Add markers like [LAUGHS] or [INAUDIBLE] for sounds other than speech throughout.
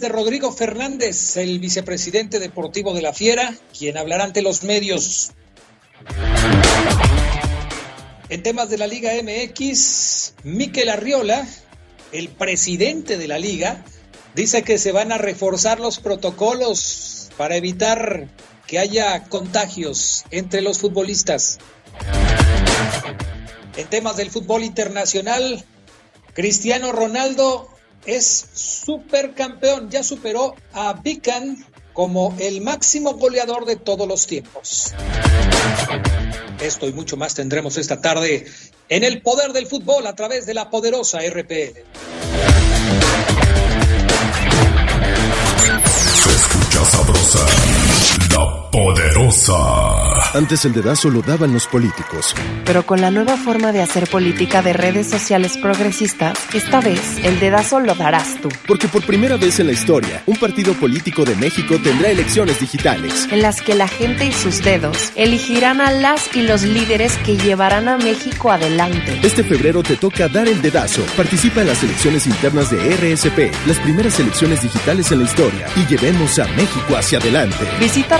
De Rodrigo Fernández, el vicepresidente deportivo de la Fiera, quien hablará ante los medios. En temas de la Liga MX, Miquel Arriola, el presidente de la liga, dice que se van a reforzar los protocolos para evitar que haya contagios entre los futbolistas. En temas del fútbol internacional, Cristiano Ronaldo es supercampeón, ya superó a Bican como el máximo goleador de todos los tiempos. Esto y mucho más tendremos esta tarde en el poder del fútbol a través de la poderosa RPL. Se escucha sabrosa, la poderosa. Antes el dedazo lo daban los políticos. Pero con la nueva forma de hacer política de redes sociales progresistas, esta vez el dedazo lo darás tú. Porque por primera vez en la historia, un partido político de México tendrá elecciones digitales. En las que la gente y sus dedos elegirán a las y los líderes que llevarán a México adelante. Este febrero te toca dar el dedazo. Participa en las elecciones internas de RSP, las primeras elecciones digitales en la historia, y llevemos a México hacia adelante. Visita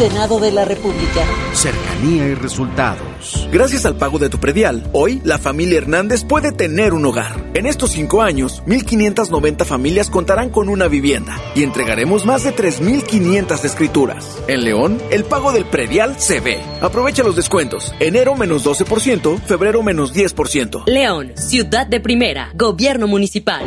Senado de la República. Cercanía y resultados. Gracias al pago de tu predial, hoy la familia Hernández puede tener un hogar. En estos cinco años, 1.590 familias contarán con una vivienda y entregaremos más de 3.500 escrituras. En León, el pago del predial se ve. Aprovecha los descuentos. Enero menos 12%, febrero menos 10%. León, ciudad de primera, gobierno municipal.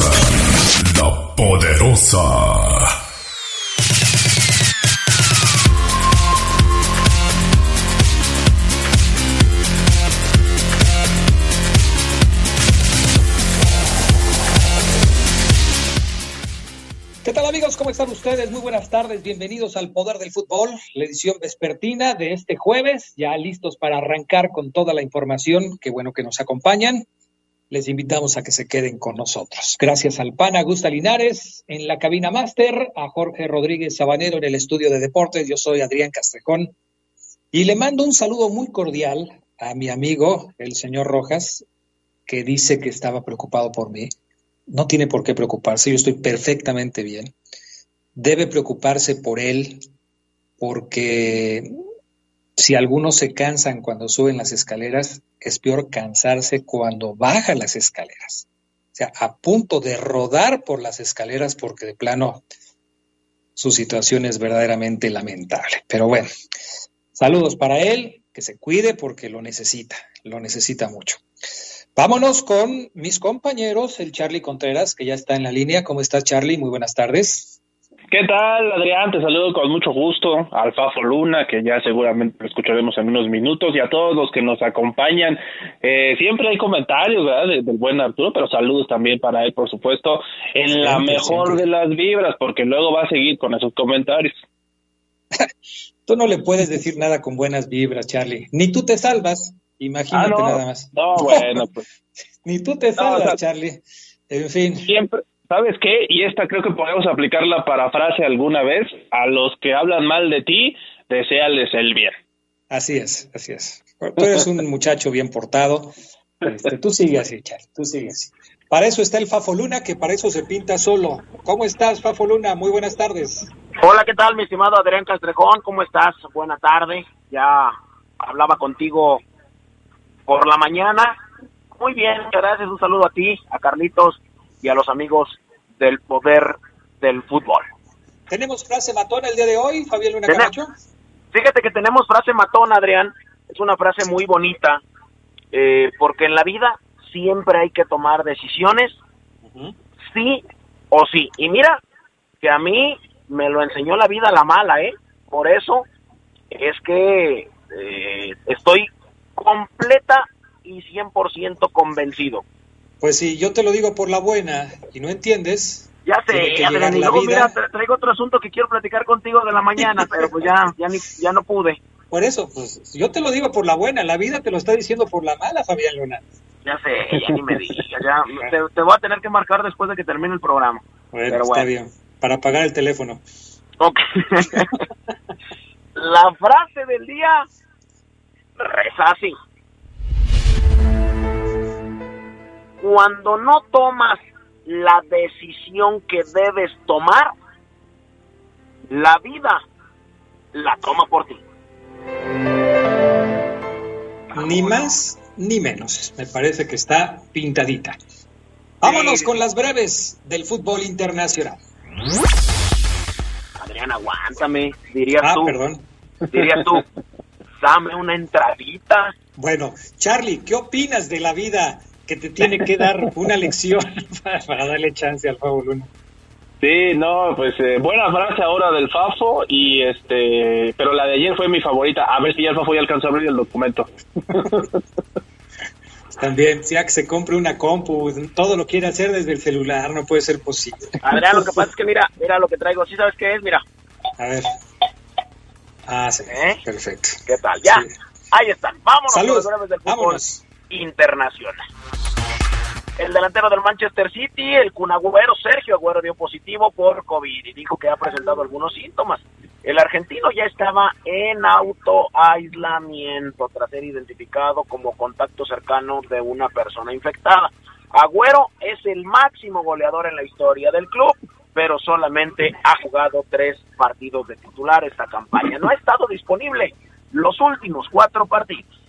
La poderosa. ¿Qué tal amigos? ¿Cómo están ustedes? Muy buenas tardes, bienvenidos al Poder del Fútbol, la edición vespertina de este jueves, ya listos para arrancar con toda la información, qué bueno que nos acompañan. Les invitamos a que se queden con nosotros. Gracias al PAN Augusta Linares en la cabina máster, a Jorge Rodríguez Sabanero en el estudio de deportes, yo soy Adrián Castrejón y le mando un saludo muy cordial a mi amigo, el señor Rojas, que dice que estaba preocupado por mí no tiene por qué preocuparse, yo estoy perfectamente bien. Debe preocuparse por él, porque si algunos se cansan cuando suben las escaleras, es peor cansarse cuando bajan las escaleras. O sea, a punto de rodar por las escaleras porque de plano su situación es verdaderamente lamentable. Pero bueno, saludos para él, que se cuide porque lo necesita, lo necesita mucho. Vámonos con mis compañeros, el Charlie Contreras, que ya está en la línea. ¿Cómo estás, Charlie? Muy buenas tardes. ¿Qué tal, Adrián? Te saludo con mucho gusto. Al Fafo Luna, que ya seguramente lo escucharemos en unos minutos, y a todos los que nos acompañan. Eh, siempre hay comentarios, ¿verdad? De- del buen Arturo, pero saludos también para él, por supuesto, en la mejor de las vibras, porque luego va a seguir con esos comentarios. [LAUGHS] Tú no le puedes decir nada con buenas vibras, Charlie. Ni tú te salvas. Imagínate Ah, no. nada más. No, bueno, pues [LAUGHS] Ni tú te salvas, o sea- Charlie. En fin. siempre ¿sabes qué? Y esta creo que podemos aplicarla para frase alguna vez. A los que hablan mal de ti, deseales el bien. Así es, así es. Tú eres un muchacho bien portado. Este, tú sigue así, Charlie, tú sigue así. Para eso está el Fafo Luna, que para eso se pinta solo. ¿Cómo estás, Fafo Luna? Muy buenas tardes. Hola, ¿qué tal, mi estimado Adrián Castrejón? ¿Cómo estás? Buena tarde. Ya hablaba contigo por la mañana. Muy bien, muchas gracias. Un saludo a ti, a Carlitos y a los amigos del poder del fútbol. ¿Tenemos frase matona el día de hoy, Fabián Luna Camacho? Fíjate que tenemos frase matona, Adrián. Es una frase muy bonita, eh, porque en la vida siempre hay que tomar decisiones, sí o sí. Y mira, que a mí me lo enseñó la vida la mala, ¿eh? Por eso es que eh, estoy completa y 100% convencido. Pues si yo te lo digo por la buena y no entiendes. Ya sé, ya y luego mira, traigo otro asunto que quiero platicar contigo de la mañana, [LAUGHS] pero pues ya, ya, ni, ya no pude. Por eso, pues yo te lo digo por la buena, la vida te lo está diciendo por la mala, Fabián Luna. Ya sé, ya ni me digas, [LAUGHS] ya te, voy a tener que marcar después de que termine el programa. Bueno, está bien, para pagar el teléfono. Ok. [LAUGHS] la frase del día reza así. Cuando no tomas la decisión que debes tomar, la vida la toma por ti. Ni más ni menos. Me parece que está pintadita. Vámonos con las breves del fútbol internacional. Adrián, aguántame, dirías ah, tú. perdón. Dirías tú, [LAUGHS] dame una entradita. Bueno, Charlie, ¿qué opinas de la vida que te tiene que dar una lección [LAUGHS] para, darle chance al Fafo Luna? Sí, no, pues eh, buena frase ahora del Fafo y este, pero la de ayer fue mi favorita. A ver si ya el Fafo ya alcanzó a abrir el documento. [LAUGHS] También, ya que se compre una compu, todo lo quiere hacer desde el celular, no puede ser posible. Adrián, lo que pasa es que mira, mira lo que traigo, ¿sí sabes qué es? Mira. A ver. Ah, sí, ¿Eh? perfecto. ¿Qué tal? Ya, ahí están. Vámonos Salud. los del fútbol internacional. El delantero del Manchester City, el cunagüero Sergio Agüero dio positivo por COVID y dijo que ha presentado algunos síntomas. El argentino ya estaba en autoaislamiento tras ser identificado como contacto cercano de una persona infectada. Agüero es el máximo goleador en la historia del club, pero solamente ha jugado tres partidos de titular esta campaña. No ha estado disponible los últimos cuatro partidos.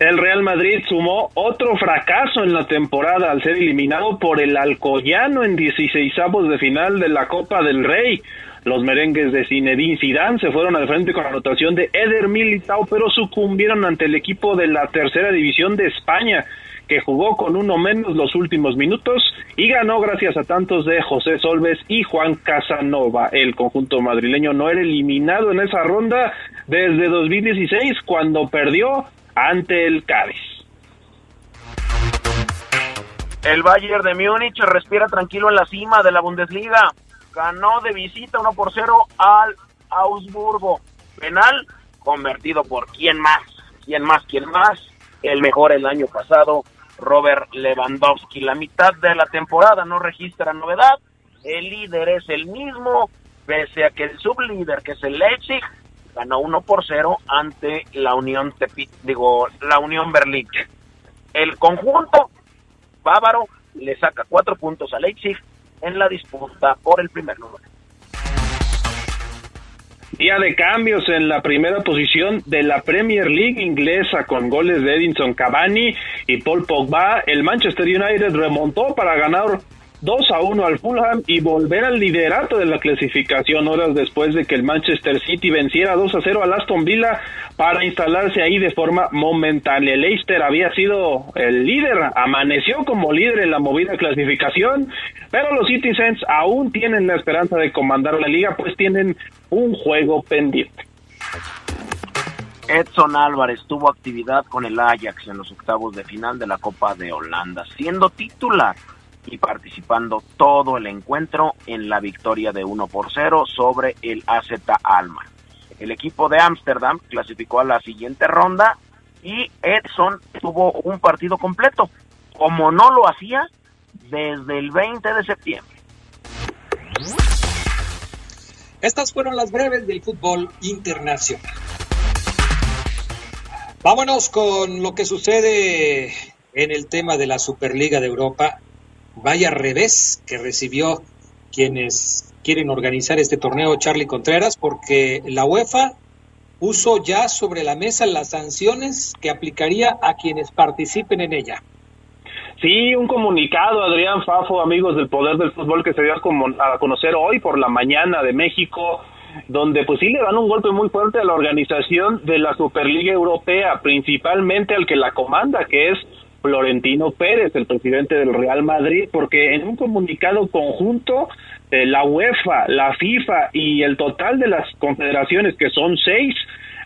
El Real Madrid sumó otro fracaso en la temporada al ser eliminado por el Alcoyano en 16 de final de la Copa del Rey. Los merengues de Zinedine Zidane se fueron al frente con la anotación de Eder Militao, pero sucumbieron ante el equipo de la tercera división de España, que jugó con uno menos los últimos minutos y ganó gracias a tantos de José Solves y Juan Casanova. El conjunto madrileño no era eliminado en esa ronda desde 2016 cuando perdió ante el Cádiz. El Bayern de Múnich respira tranquilo en la cima de la Bundesliga. Ganó de visita 1 por 0 al Augsburgo. Penal convertido por quién más, quién más, quién más. El mejor el año pasado, Robert Lewandowski. La mitad de la temporada no registra novedad. El líder es el mismo, pese a que el sublíder, que es el Leipzig, ganó 1 por 0 ante la Unión digo, la Unión Berlín. El conjunto bávaro le saca cuatro puntos a Leipzig en la disputa por el primer lugar. Día de cambios en la primera posición de la Premier League inglesa con goles de Edinson Cavani y Paul Pogba. El Manchester United remontó para ganar 2 a 1 al Fulham y volver al liderato de la clasificación horas después de que el Manchester City venciera 2 a 0 al Aston Villa para instalarse ahí de forma momentánea. El Leicester había sido el líder, amaneció como líder en la movida clasificación, pero los Citizens aún tienen la esperanza de comandar la liga, pues tienen un juego pendiente. Edson Álvarez tuvo actividad con el Ajax en los octavos de final de la Copa de Holanda, siendo titular y participando todo el encuentro en la victoria de 1 por 0 sobre el AZ Alma. El equipo de Ámsterdam clasificó a la siguiente ronda y Edson tuvo un partido completo. Como no lo hacía, desde el 20 de septiembre. Estas fueron las breves del fútbol internacional. Vámonos con lo que sucede en el tema de la Superliga de Europa. Vaya revés que recibió quienes quieren organizar este torneo Charlie Contreras porque la UEFA puso ya sobre la mesa las sanciones que aplicaría a quienes participen en ella. Sí, un comunicado, Adrián Fafo, amigos del Poder del Fútbol, que se dio a conocer hoy por la mañana de México, donde pues sí le dan un golpe muy fuerte a la organización de la Superliga Europea, principalmente al que la comanda, que es Florentino Pérez, el presidente del Real Madrid, porque en un comunicado conjunto eh, la UEFA, la FIFA y el total de las confederaciones, que son seis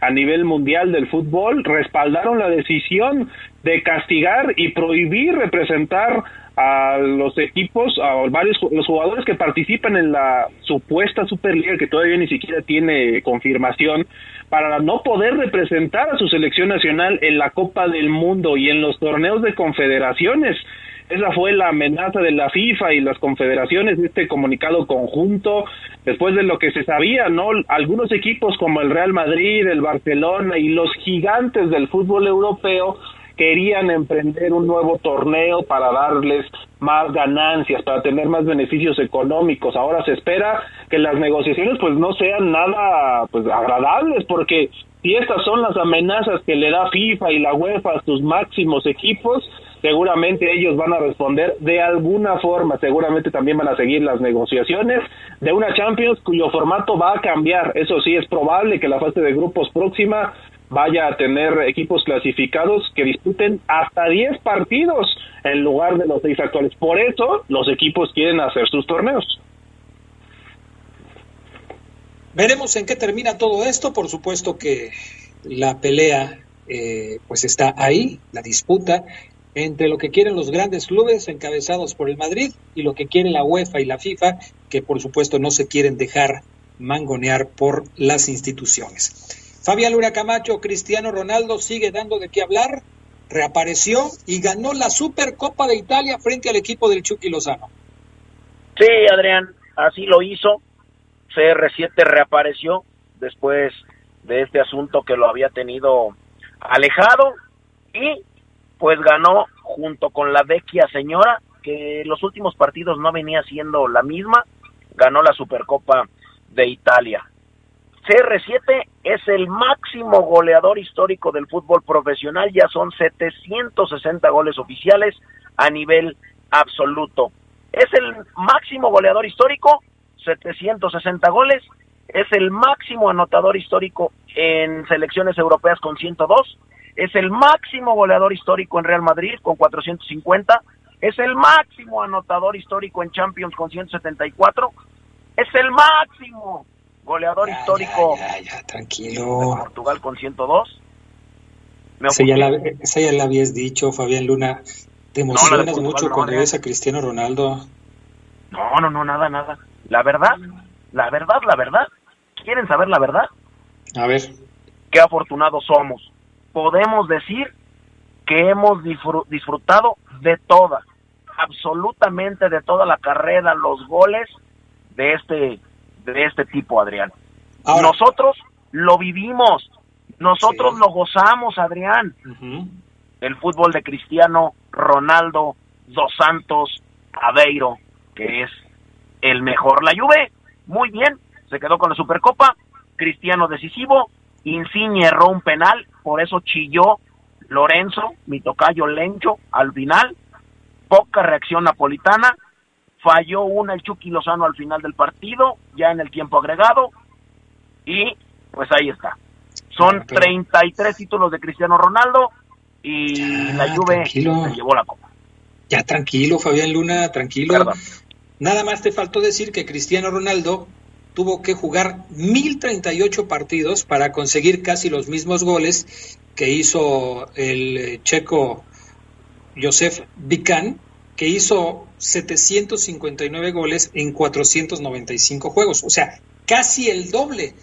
a nivel mundial del fútbol, respaldaron la decisión de castigar y prohibir representar a los equipos, a varios los jugadores que participan en la supuesta Superliga que todavía ni siquiera tiene confirmación para no poder representar a su selección nacional en la Copa del Mundo y en los torneos de confederaciones. Esa fue la amenaza de la FIFA y las confederaciones de este comunicado conjunto, después de lo que se sabía, ¿no? Algunos equipos como el Real Madrid, el Barcelona y los gigantes del fútbol europeo querían emprender un nuevo torneo para darles más ganancias, para tener más beneficios económicos. Ahora se espera que las negociaciones pues no sean nada pues agradables porque si estas son las amenazas que le da FIFA y la UEFA a sus máximos equipos, seguramente ellos van a responder de alguna forma, seguramente también van a seguir las negociaciones de una Champions cuyo formato va a cambiar. Eso sí, es probable que la fase de grupos próxima vaya a tener equipos clasificados que disputen hasta 10 partidos en lugar de los seis actuales. Por eso los equipos quieren hacer sus torneos. Veremos en qué termina todo esto. Por supuesto que la pelea eh, pues está ahí, la disputa entre lo que quieren los grandes clubes encabezados por el Madrid y lo que quiere la UEFA y la FIFA, que por supuesto no se quieren dejar mangonear por las instituciones. Fabián Luna Camacho, Cristiano Ronaldo sigue dando de qué hablar, reapareció y ganó la Supercopa de Italia frente al equipo del Chucky Lozano. Sí, Adrián, así lo hizo. CR7 reapareció después de este asunto que lo había tenido alejado y pues ganó junto con la vecchia señora que los últimos partidos no venía siendo la misma, ganó la Supercopa de Italia. CR7 es el máximo goleador histórico del fútbol profesional, ya son 760 goles oficiales a nivel absoluto. Es el máximo goleador histórico, 760 goles, es el máximo anotador histórico en selecciones europeas con 102, es el máximo goleador histórico en Real Madrid con 450, es el máximo anotador histórico en Champions con 174, es el máximo goleador histórico tranquilo. Portugal con 102. Esa ya, la, ya, la, habías dicho, Fabián Luna. Te emocionas mucho cuando ves a Cristiano Ronaldo. No, no, no, nada, nada. La verdad, la verdad, la verdad. ¿Quieren saber la verdad? A ver. Qué afortunados somos. Podemos decir que hemos disfrutado de toda, absolutamente de toda la carrera, los goles de este de este tipo, Adrián. nosotros lo vivimos, nosotros lo gozamos, Adrián. El fútbol de Cristiano Ronaldo dos Santos Aveiro, que es el mejor. La Juve, muy bien, se quedó con la Supercopa. Cristiano decisivo, Insigne erró un penal, por eso chilló Lorenzo, mi tocayo Lencho, al final. Poca reacción napolitana, falló una el Chucky Lozano al final del partido, ya en el tiempo agregado, y pues ahí está. Son 33 títulos de Cristiano Ronaldo y la Juve se llevó la copa. Ya tranquilo, Fabián Luna, tranquilo. Nada más te faltó decir que Cristiano Ronaldo tuvo que jugar 1038 partidos para conseguir casi los mismos goles que hizo el eh, checo Josef Vican que hizo 759 goles en 495 juegos. O sea, casi el doble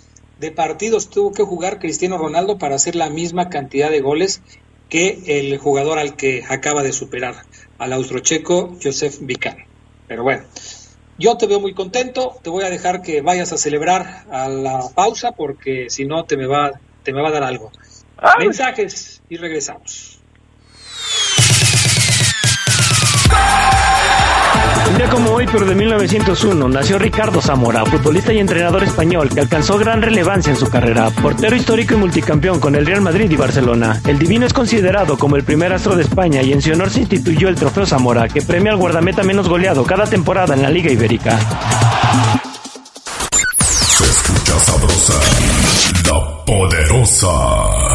de partidos tuvo que jugar Cristiano Ronaldo para hacer la misma cantidad de goles que el jugador al que acaba de superar. al austrocheco Josef Vican. Pero bueno, yo te veo muy contento, te voy a dejar que vayas a celebrar a la pausa porque si no te me va, te me va a dar algo. Mensajes y regresamos. Un día como hoy, pero de 1901, nació Ricardo Zamora, futbolista y entrenador español que alcanzó gran relevancia en su carrera, portero histórico y multicampeón con el Real Madrid y Barcelona. El divino es considerado como el primer astro de España y en su honor se instituyó el Trofeo Zamora, que premia al guardameta menos goleado cada temporada en la Liga Ibérica. Se escucha sabrosa, la poderosa.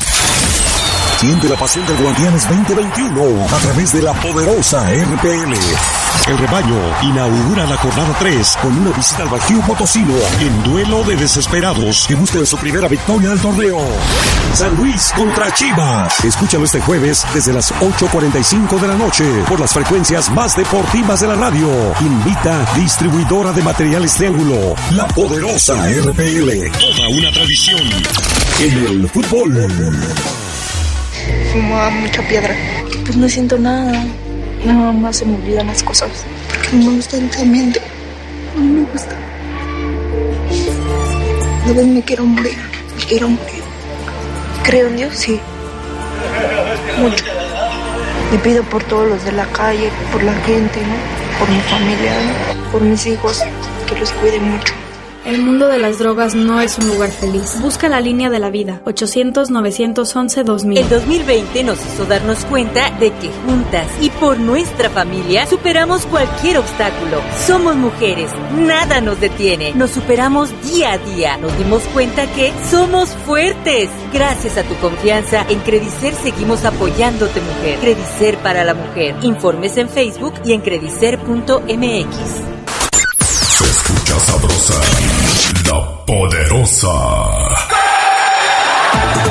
Siente la pasión del Guardianes 2021 a través de la poderosa RPL. El rebaño inaugura la jornada 3 con una visita al Bajío Potosino en duelo de desesperados que buscan su primera victoria del torneo. San Luis contra Chivas. Escúchalo este jueves desde las 8.45 de la noche por las frecuencias más deportivas de la radio. Invita distribuidora de materiales Triángulo, la poderosa RPL. Toda una tradición en el fútbol. Fumaba mucha piedra. Pues no siento nada. Nada más se me olvidan las cosas. Porque no me gusta el ambiente. No me gusta. De vez me quiero morir. Me quiero morir. Creo en Dios, sí. Mucho. Le pido por todos los de la calle, por la gente, ¿no? Por mi familia, ¿no? Por mis hijos. Que los cuide mucho. El mundo de las drogas no es un lugar feliz. Busca la línea de la vida. 800-911-2000. El 2020 nos hizo darnos cuenta de que juntas y por nuestra familia superamos cualquier obstáculo. Somos mujeres, nada nos detiene. Nos superamos día a día. Nos dimos cuenta que somos fuertes. Gracias a tu confianza, en Credicer seguimos apoyándote, mujer. Credicer para la mujer. Informes en Facebook y en credicer.mx. Sabrosa, la poderosa.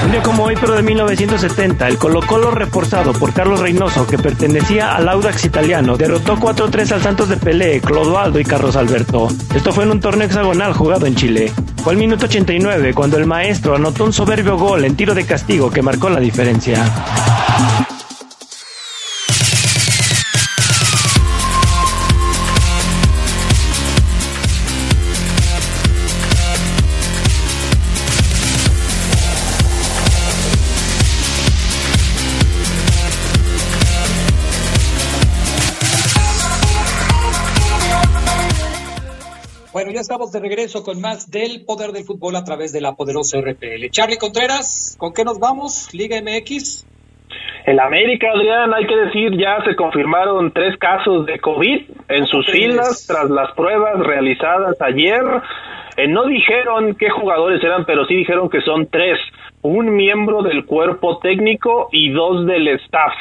Un día como hoy, pero de 1970, el Colo Colo reforzado por Carlos Reynoso, que pertenecía al Audax italiano, derrotó 4-3 al Santos de Pelé, Clodoaldo y Carlos Alberto. Esto fue en un torneo hexagonal jugado en Chile. Fue al minuto 89 cuando el maestro anotó un soberbio gol en tiro de castigo que marcó la diferencia. Estamos de regreso con más del poder del fútbol a través de la poderosa RPL. Charlie Contreras, ¿con qué nos vamos? Liga MX. El América, Adrián, hay que decir, ya se confirmaron tres casos de COVID en sus filas tras las pruebas realizadas ayer. Eh, no dijeron qué jugadores eran, pero sí dijeron que son tres, un miembro del cuerpo técnico y dos del staff.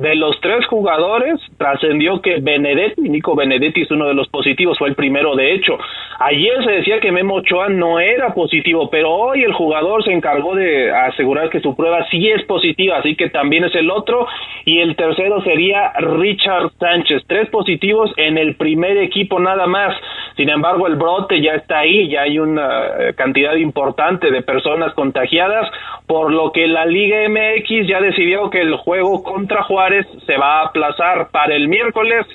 De los tres jugadores, trascendió que Benedetti, Nico Benedetti es uno de los positivos, fue el primero de hecho. Ayer se decía que Memo Ochoa no era positivo, pero hoy el jugador se encargó de asegurar que su prueba sí es positiva, así que también es el otro. Y el tercero sería Richard Sánchez, tres positivos en el primer equipo nada más. Sin embargo, el brote ya está ahí, ya hay una eh, cantidad importante de personas contagiadas, por lo que la Liga MX ya decidió que el juego contra Juárez se va a aplazar para el miércoles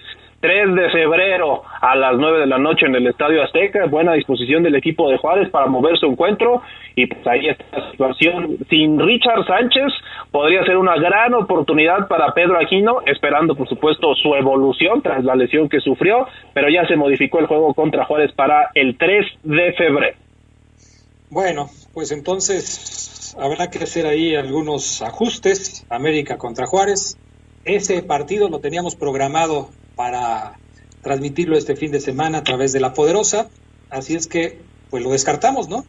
3 de febrero a las 9 de la noche en el Estadio Azteca. Buena disposición del equipo de Juárez para mover su encuentro. Y pues ahí está la situación. Sin Richard Sánchez podría ser una gran oportunidad para Pedro Aquino, esperando por supuesto su evolución tras la lesión que sufrió. Pero ya se modificó el juego contra Juárez para el 3 de febrero. Bueno, pues entonces habrá que hacer ahí algunos ajustes. América contra Juárez. Ese partido lo teníamos programado para transmitirlo este fin de semana a través de la Poderosa. Así es que, pues lo descartamos, ¿no?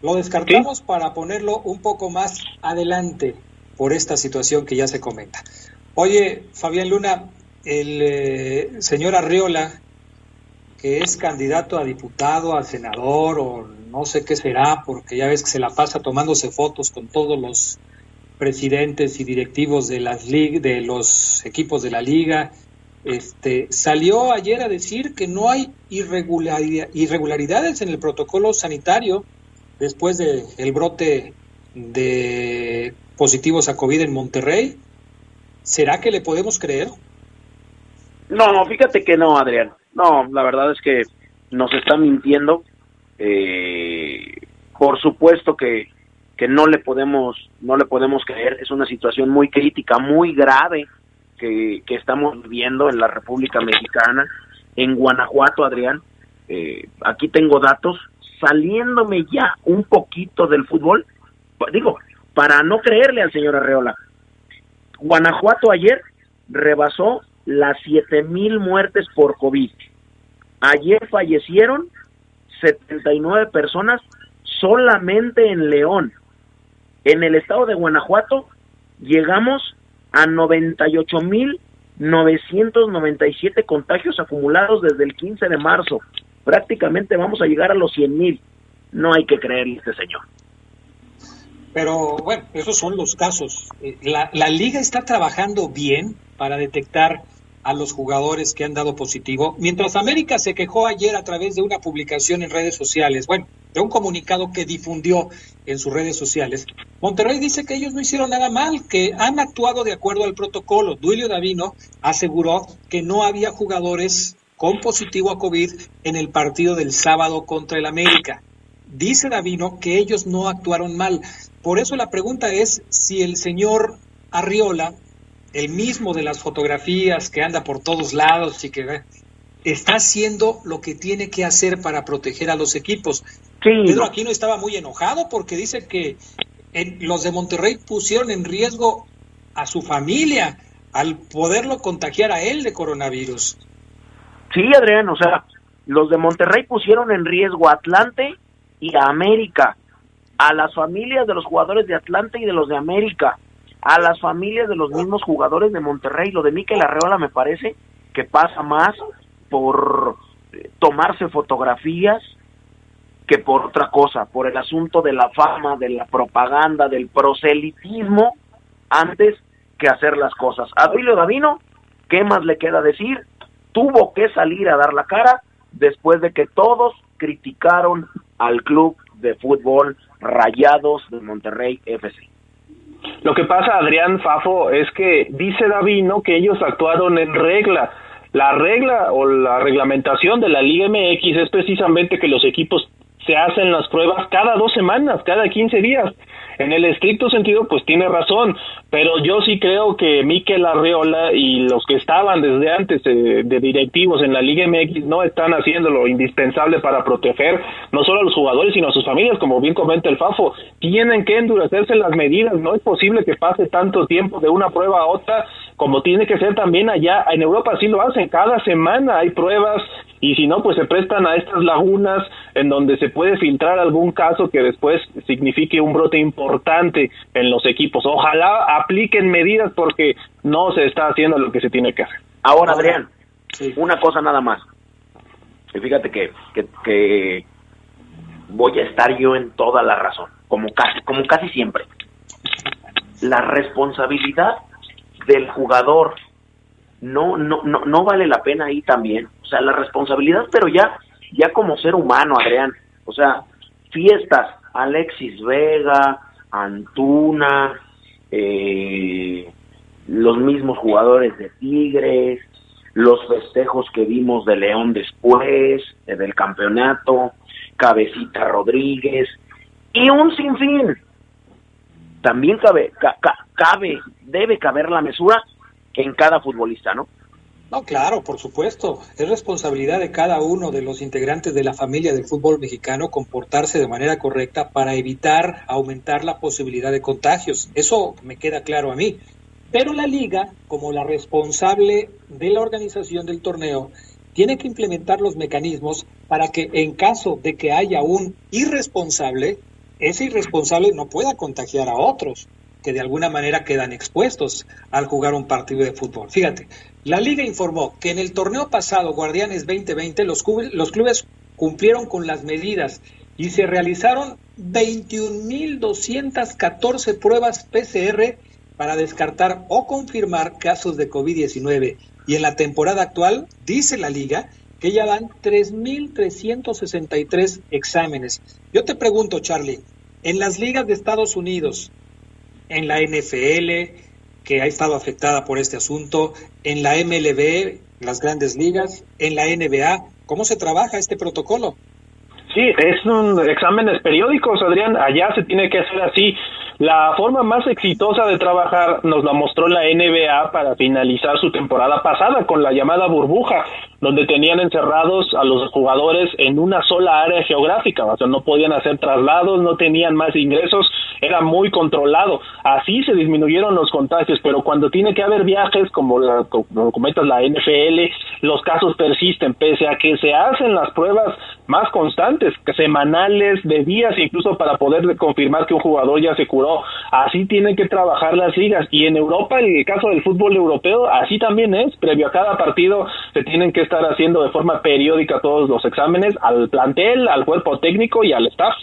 Lo descartamos para ponerlo un poco más adelante por esta situación que ya se comenta. Oye, Fabián Luna, el eh, señor Arriola, que es candidato a diputado, a senador o no sé qué será, porque ya ves que se la pasa tomándose fotos con todos los presidentes y directivos de las de los equipos de la liga. Este, salió ayer a decir que no hay irregularidades en el protocolo sanitario después del el brote de positivos a COVID en Monterrey. ¿Será que le podemos creer? No, no, fíjate que no, Adrián. No, la verdad es que nos está mintiendo. Eh, por supuesto que, que no le podemos no le podemos creer. Es una situación muy crítica, muy grave que, que estamos viviendo en la República Mexicana, en Guanajuato, Adrián. Eh, aquí tengo datos saliéndome ya un poquito del fútbol. Digo, para no creerle al señor Arreola. Guanajuato ayer rebasó las siete mil muertes por COVID. Ayer fallecieron 79 personas solamente en León. En el estado de Guanajuato llegamos a 98 mil 997 contagios acumulados desde el 15 de marzo. Prácticamente vamos a llegar a los 100 mil. No hay que creerle este señor. Pero bueno, esos son los casos. Eh, la, la liga está trabajando bien para detectar a los jugadores que han dado positivo, mientras América se quejó ayer a través de una publicación en redes sociales, bueno, de un comunicado que difundió en sus redes sociales. Monterrey dice que ellos no hicieron nada mal, que han actuado de acuerdo al protocolo. Duilio Davino aseguró que no había jugadores con positivo a COVID en el partido del sábado contra el América. Dice Davino que ellos no actuaron mal. Por eso la pregunta es si el señor Arriola, el mismo de las fotografías que anda por todos lados y que está haciendo lo que tiene que hacer para proteger a los equipos. Pedro Aquino estaba muy enojado porque dice que los de Monterrey pusieron en riesgo a su familia al poderlo contagiar a él de coronavirus. Sí, Adrián, o sea, los de Monterrey pusieron en riesgo a Atlante y a América a las familias de los jugadores de Atlanta y de los de América, a las familias de los mismos jugadores de Monterrey. Lo de Miquel Arreola me parece que pasa más por eh, tomarse fotografías que por otra cosa, por el asunto de la fama, de la propaganda, del proselitismo, antes que hacer las cosas. A Duilio Davino, ¿qué más le queda decir? Tuvo que salir a dar la cara después de que todos criticaron al club de fútbol Rayados de Monterrey FC. Lo que pasa, Adrián Fafo, es que dice Davino que ellos actuaron en regla. La regla o la reglamentación de la Liga MX es precisamente que los equipos se hacen las pruebas cada dos semanas, cada 15 días en el estricto sentido, pues tiene razón, pero yo sí creo que Miquel Arreola y los que estaban desde antes de, directivos en la Liga MX no están haciendo lo indispensable para proteger no solo a los jugadores, sino a sus familias, como bien comenta el Fafo. Tienen que endurecerse las medidas, no es posible que pase tanto tiempo de una prueba a otra como tiene que ser también allá. En Europa sí lo hacen, cada semana hay pruebas y si no, pues se prestan a estas lagunas en donde se puede filtrar algún caso que después signifique un brote importante en los equipos. Ojalá apliquen medidas porque no se está haciendo lo que se tiene que hacer. Ahora, Adrián, una cosa nada más. Y fíjate que, que, que voy a estar yo en toda la razón, como casi, como casi siempre. La responsabilidad del jugador no, no, no, no vale la pena ahí también. O sea, la responsabilidad, pero ya, ya como ser humano, Adrián. O sea, fiestas, Alexis Vega, Antuna, eh, los mismos jugadores de Tigres, los festejos que vimos de León después, eh, del campeonato, Cabecita Rodríguez, y un sinfín. También cabe, cabe, debe caber la mesura en cada futbolista, ¿no? No, claro, por supuesto. Es responsabilidad de cada uno de los integrantes de la familia del fútbol mexicano comportarse de manera correcta para evitar aumentar la posibilidad de contagios. Eso me queda claro a mí. Pero la liga, como la responsable de la organización del torneo, tiene que implementar los mecanismos para que en caso de que haya un irresponsable, ese irresponsable no pueda contagiar a otros que de alguna manera quedan expuestos al jugar un partido de fútbol. Fíjate, la liga informó que en el torneo pasado, Guardianes 2020, los, los clubes cumplieron con las medidas y se realizaron 21.214 pruebas PCR para descartar o confirmar casos de COVID-19. Y en la temporada actual, dice la liga, que ya dan 3.363 exámenes. Yo te pregunto, Charlie, en las ligas de Estados Unidos, en la NFL, que ha estado afectada por este asunto, en la MLB, las grandes ligas, en la NBA. ¿Cómo se trabaja este protocolo? Sí, es un exámenes periódicos, Adrián. Allá se tiene que hacer así. La forma más exitosa de trabajar nos la mostró la NBA para finalizar su temporada pasada con la llamada burbuja, donde tenían encerrados a los jugadores en una sola área geográfica, o sea, no podían hacer traslados, no tenían más ingresos, era muy controlado. Así se disminuyeron los contagios, pero cuando tiene que haber viajes, como, la, como comentas la NFL, los casos persisten, pese a que se hacen las pruebas más constantes, semanales, de días, incluso para poder confirmar que un jugador ya se curó. Así tienen que trabajar las ligas. Y en Europa, en el caso del fútbol europeo, así también es. Previo a cada partido se tienen que estar haciendo de forma periódica todos los exámenes al plantel, al cuerpo técnico y al staff.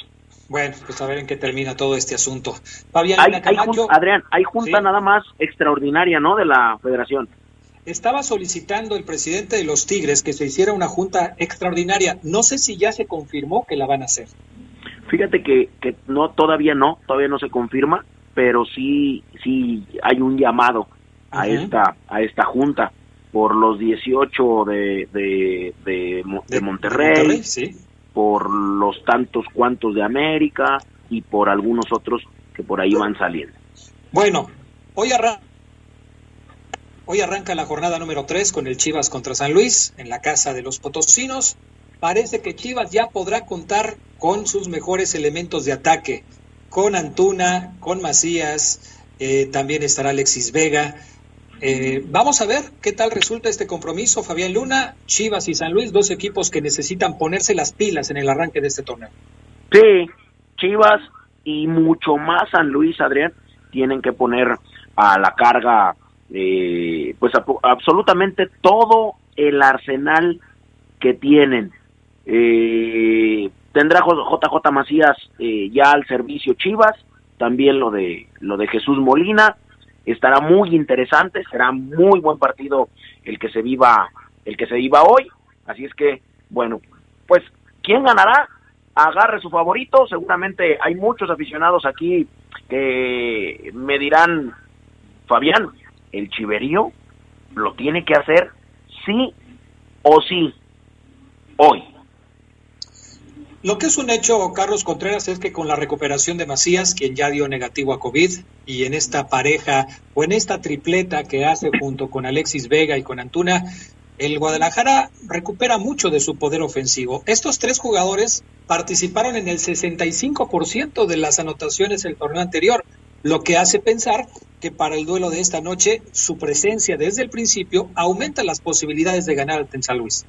Bueno, pues a ver en qué termina todo este asunto. Fabián, Adrián, hay junta nada más extraordinaria, ¿no? De la federación. Estaba solicitando el presidente de los Tigres que se hiciera una junta extraordinaria. No sé si ya se confirmó que la van a hacer. Fíjate que, que no, todavía no, todavía no se confirma, pero sí, sí hay un llamado a esta, a esta junta por los 18 de, de, de, Monterrey, por los tantos cuantos de América y por algunos otros que por ahí van saliendo. Bueno, hoy arranca Hoy arranca la jornada número 3 con el Chivas contra San Luis en la casa de los Potosinos. Parece que Chivas ya podrá contar con sus mejores elementos de ataque, con Antuna, con Macías, eh, también estará Alexis Vega. Eh, vamos a ver qué tal resulta este compromiso, Fabián Luna, Chivas y San Luis, dos equipos que necesitan ponerse las pilas en el arranque de este torneo. Sí, Chivas y mucho más San Luis, Adrián, tienen que poner a la carga eh, pues absolutamente todo el arsenal que tienen. Eh, tendrá JJ Macías eh, ya al servicio Chivas, también lo de lo de Jesús Molina, estará muy interesante, será muy buen partido el que se viva el que se viva hoy, así es que bueno, pues quién ganará, agarre su favorito, seguramente hay muchos aficionados aquí que me dirán Fabián, el chiverío lo tiene que hacer sí o sí hoy. Lo que es un hecho, Carlos Contreras, es que con la recuperación de Macías, quien ya dio negativo a COVID, y en esta pareja o en esta tripleta que hace junto con Alexis Vega y con Antuna, el Guadalajara recupera mucho de su poder ofensivo. Estos tres jugadores participaron en el 65% de las anotaciones del torneo anterior, lo que hace pensar que para el duelo de esta noche su presencia desde el principio aumenta las posibilidades de ganar al San Luis.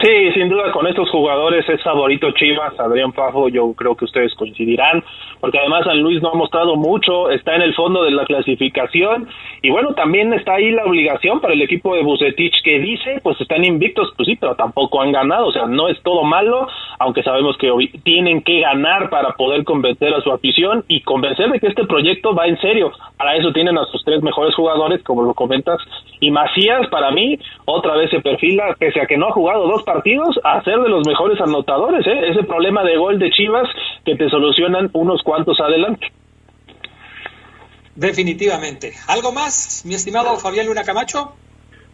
Sí, sin duda con estos jugadores es favorito Chivas, Adrián Fajo, yo creo que ustedes coincidirán, porque además San Luis no ha mostrado mucho, está en el fondo de la clasificación y bueno, también está ahí la obligación para el equipo de Bucetich que dice, pues están invictos, pues sí, pero tampoco han ganado, o sea, no es todo malo, aunque sabemos que tienen que ganar para poder convencer a su afición y convencer de que este proyecto va en serio. Para eso tienen a sus tres mejores jugadores, como lo comentas, y Macías para mí otra vez se perfila, pese a que no ha jugado dos partidos a ser de los mejores anotadores, ¿eh? ese problema de gol de Chivas que te solucionan unos cuantos adelante. Definitivamente. ¿Algo más, mi estimado Fabián Luna Camacho?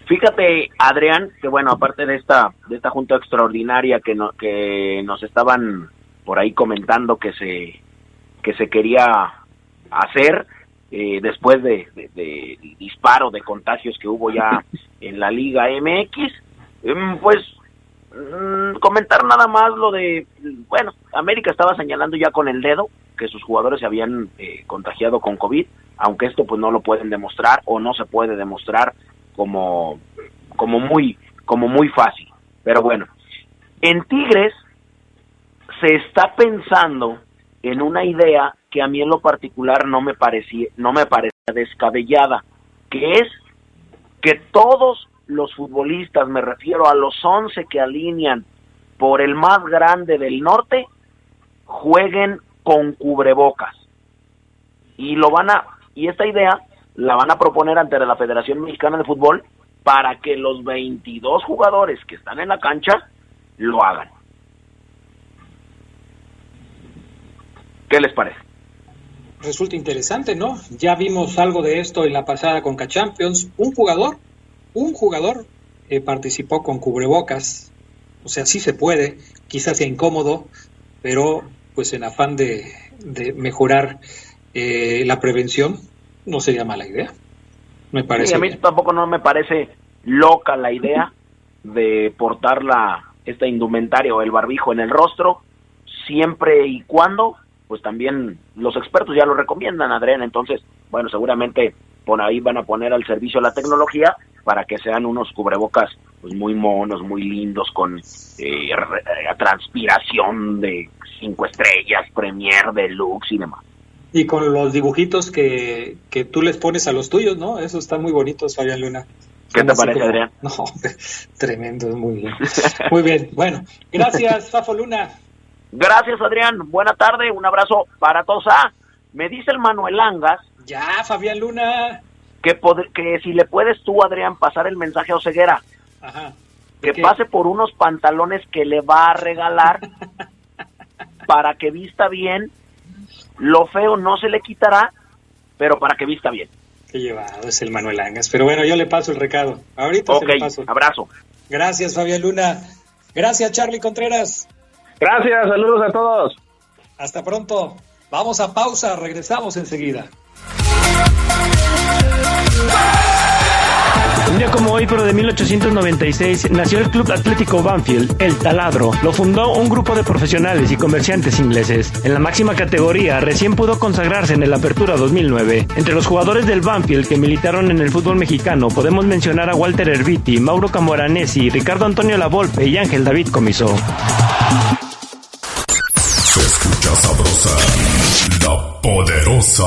Fíjate, Adrián, que bueno, aparte de esta de esta junta extraordinaria que no, que nos estaban por ahí comentando que se que se quería hacer eh, después de, de, disparo de contagios que hubo ya [LAUGHS] en la Liga MX. Em, pues mm, comentar nada más lo de, bueno, América estaba señalando ya con el dedo que sus jugadores se habían eh, contagiado con COVID, aunque esto pues no lo pueden demostrar o no se puede demostrar como, como muy, como muy fácil. Pero bueno, en Tigres se está pensando en una idea que a mí en lo particular no me parecía, no me parecía descabellada, que es que todos los futbolistas, me refiero a los 11 que alinean por el más grande del norte, jueguen con cubrebocas. Y lo van a y esta idea la van a proponer ante la Federación Mexicana de Fútbol para que los 22 jugadores que están en la cancha lo hagan. ¿Qué les parece? Resulta interesante, ¿no? Ya vimos algo de esto en la pasada Conca Champions. Un jugador, un jugador eh, participó con cubrebocas. O sea, sí se puede, quizás sea incómodo, pero pues en afán de, mejorar eh, la prevención, no sería mala idea. Me parece. a mí tampoco no me parece loca la idea de portar la, esta indumentaria o el barbijo en el rostro, siempre y cuando pues también los expertos ya lo recomiendan, Adrián, entonces, bueno, seguramente por ahí van a poner al servicio la tecnología para que sean unos cubrebocas pues muy monos, muy lindos, con eh, transpiración de cinco estrellas, Premier, Deluxe y demás. Y con los dibujitos que, que tú les pones a los tuyos, ¿no? Eso está muy bonito, Fabián Luna. ¿Qué te parece, Adrián? [LAUGHS] No, tremendo, muy bien. Muy bien, bueno, gracias, [LAUGHS] Fafo Luna. Gracias, Adrián. Buena tarde, un abrazo para todos. Ah, me dice el Manuel Angas. Ya, Fabián Luna. Que, que si le puedes tú, Adrián, pasar el mensaje a Oseguera. Ajá. Que pase por unos pantalones que le va a regalar [LAUGHS] para que vista bien. Lo feo no se le quitará, pero para que vista bien. Qué llevado es el Manuel Angas. Pero bueno, yo le paso el recado. Ahorita se lo paso. abrazo. Gracias, Fabián Luna. Gracias, Charlie Contreras. Gracias, saludos a todos. Hasta pronto. Vamos a pausa, regresamos enseguida. Un día como hoy, pero de 1896, nació el Club Atlético Banfield, el Taladro. Lo fundó un grupo de profesionales y comerciantes ingleses. En la máxima categoría, recién pudo consagrarse en el Apertura 2009. Entre los jugadores del Banfield que militaron en el fútbol mexicano, podemos mencionar a Walter Erviti, Mauro Camoranesi, Ricardo Antonio Lavolpe y Ángel David Comisó. Se escucha sabrosa, la poderosa.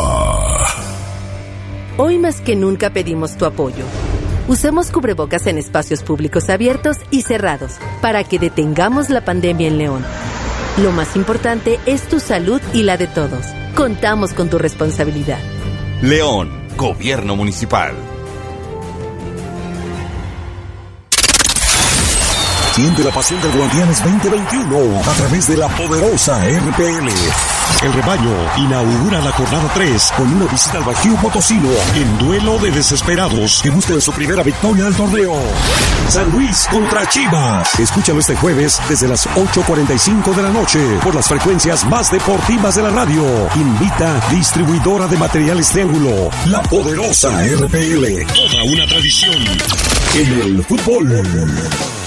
Hoy más que nunca pedimos tu apoyo. Usemos cubrebocas en espacios públicos abiertos y cerrados para que detengamos la pandemia en León. Lo más importante es tu salud y la de todos. Contamos con tu responsabilidad. León, Gobierno Municipal. Siente la pasión del Guardianes 2021 a través de la poderosa RPL. El rebaño inaugura la jornada 3 con una visita al Bajío Potosino en duelo de desesperados que buscan su primera victoria al torneo. San Luis contra Chivas. Escúchalo este jueves desde las 8.45 de la noche por las frecuencias más deportivas de la radio. Invita distribuidora de materiales Triángulo, la poderosa RPL. Toda una tradición en el fútbol.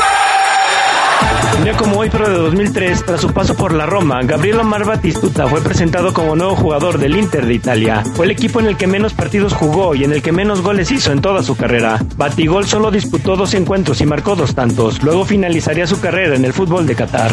Día como hoy, pero de 2003, tras su paso por la Roma, Gabriel Omar Batistuta fue presentado como nuevo jugador del Inter de Italia. Fue el equipo en el que menos partidos jugó y en el que menos goles hizo en toda su carrera. Batigol solo disputó dos encuentros y marcó dos tantos. Luego finalizaría su carrera en el fútbol de Qatar.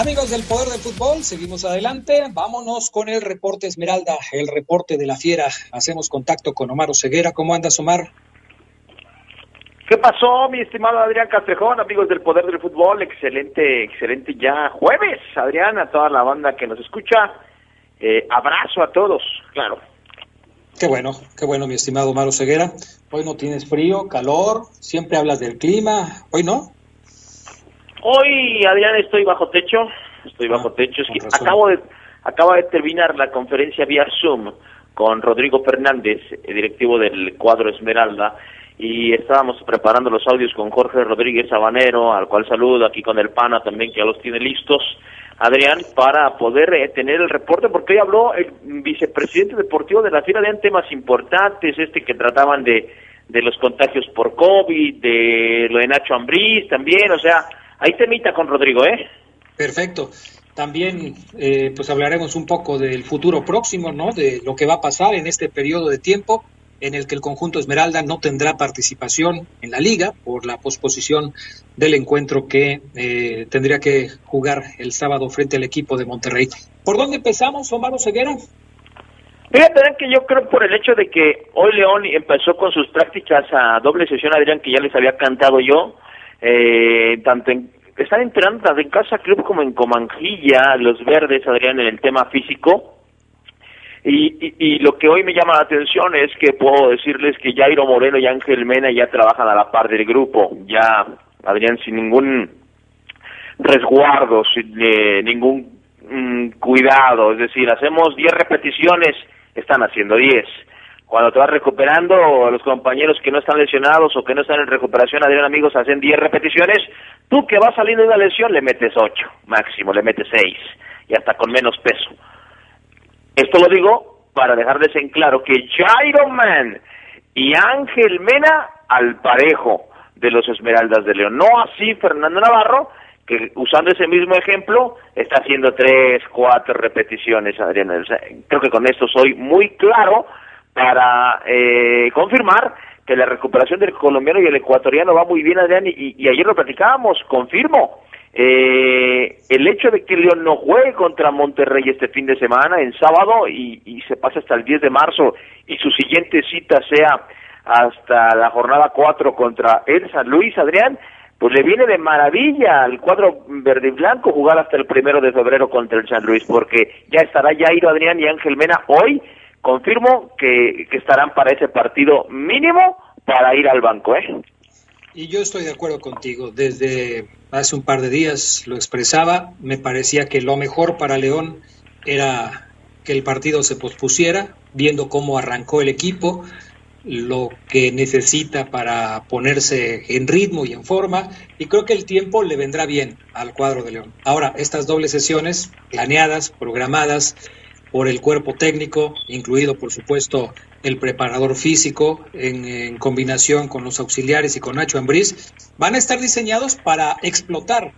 Amigos del Poder del Fútbol, seguimos adelante. Vámonos con el reporte Esmeralda, el reporte de la fiera. Hacemos contacto con Omar Oseguera. ¿Cómo andas, Omar? ¿Qué pasó, mi estimado Adrián Castrejón, amigos del Poder del Fútbol? Excelente, excelente ya jueves, Adrián, a toda la banda que nos escucha. Eh, abrazo a todos, claro. Qué bueno, qué bueno, mi estimado Maro Ceguera. Hoy no tienes frío, calor, siempre hablas del clima. Hoy no. Hoy, Adrián, estoy bajo techo, estoy bajo techo. Es que acabo de, acaba de terminar la conferencia vía Zoom con Rodrigo Fernández, directivo del cuadro Esmeralda, y estábamos preparando los audios con Jorge Rodríguez Sabanero, al cual saludo aquí con el PANA también, que ya los tiene listos, Adrián, para poder eh, tener el reporte, porque hoy habló el vicepresidente deportivo de la FIRA de temas importantes, este que trataban de, de los contagios por COVID, de lo de Nacho Ambriz también, o sea, ahí temita con Rodrigo, ¿eh? Perfecto. También, eh, pues hablaremos un poco del futuro próximo, ¿no? De lo que va a pasar en este periodo de tiempo en el que el conjunto Esmeralda no tendrá participación en la liga por la posposición del encuentro que eh, tendría que jugar el sábado frente al equipo de Monterrey. ¿Por dónde empezamos, Omar Ceguera? Fíjate que yo creo por el hecho de que hoy León empezó con sus prácticas a doble sesión, Adrián, que ya les había cantado yo, eh, tanto en, están entrenando tanto en Casa Club como en Comanjilla, los verdes, Adrián, en el tema físico, y, y, lo que hoy me llama la atención es que puedo decirles que Jairo Moreno y Ángel Mena ya trabajan a la par del grupo, ya, Adrián, sin ningún resguardo, sin eh, ningún mm, cuidado, es decir, hacemos 10 repeticiones, están haciendo 10. Cuando te vas recuperando, los compañeros que no están lesionados o que no están en recuperación, Adrián, amigos, hacen 10 repeticiones, tú que vas saliendo de una lesión le metes 8, máximo, le metes 6, y hasta con menos peso esto lo digo para dejarles en claro que Jairo Man y Ángel Mena al parejo de los Esmeraldas de León. No así Fernando Navarro, que usando ese mismo ejemplo está haciendo tres, cuatro repeticiones, Adrián. creo que con esto soy muy claro para eh, confirmar que la recuperación del colombiano y el ecuatoriano va muy bien, Adrián, y, ayer lo platicábamos, confirmo eh, el hecho de que León no juegue contra Monterrey este fin de semana, en sábado, y, y se pase hasta el 10 de marzo, y su siguiente cita sea hasta la jornada 4 contra el San Luis, Adrián, pues le viene de maravilla al cuadro verde y blanco jugar hasta el primero de febrero contra el San Luis, porque ya estará Jairo Adrián y Ángel Mena hoy, confirmo que, estarán para ese partido mínimo para ir al banco, ¿eh? Y yo estoy de acuerdo contigo. Desde hace un par de días lo expresaba. Me parecía que lo mejor para León era que el partido se pospusiera, viendo cómo arrancó el equipo, lo que necesita para ponerse en ritmo y en forma. Y creo que el tiempo le vendrá bien al cuadro de León. Ahora, estas dobles sesiones planeadas, programadas por el cuerpo técnico, incluido por supuesto el preparador físico en, combinación con los auxiliares y con Nacho Ambriz, van a estar diseñados para explotar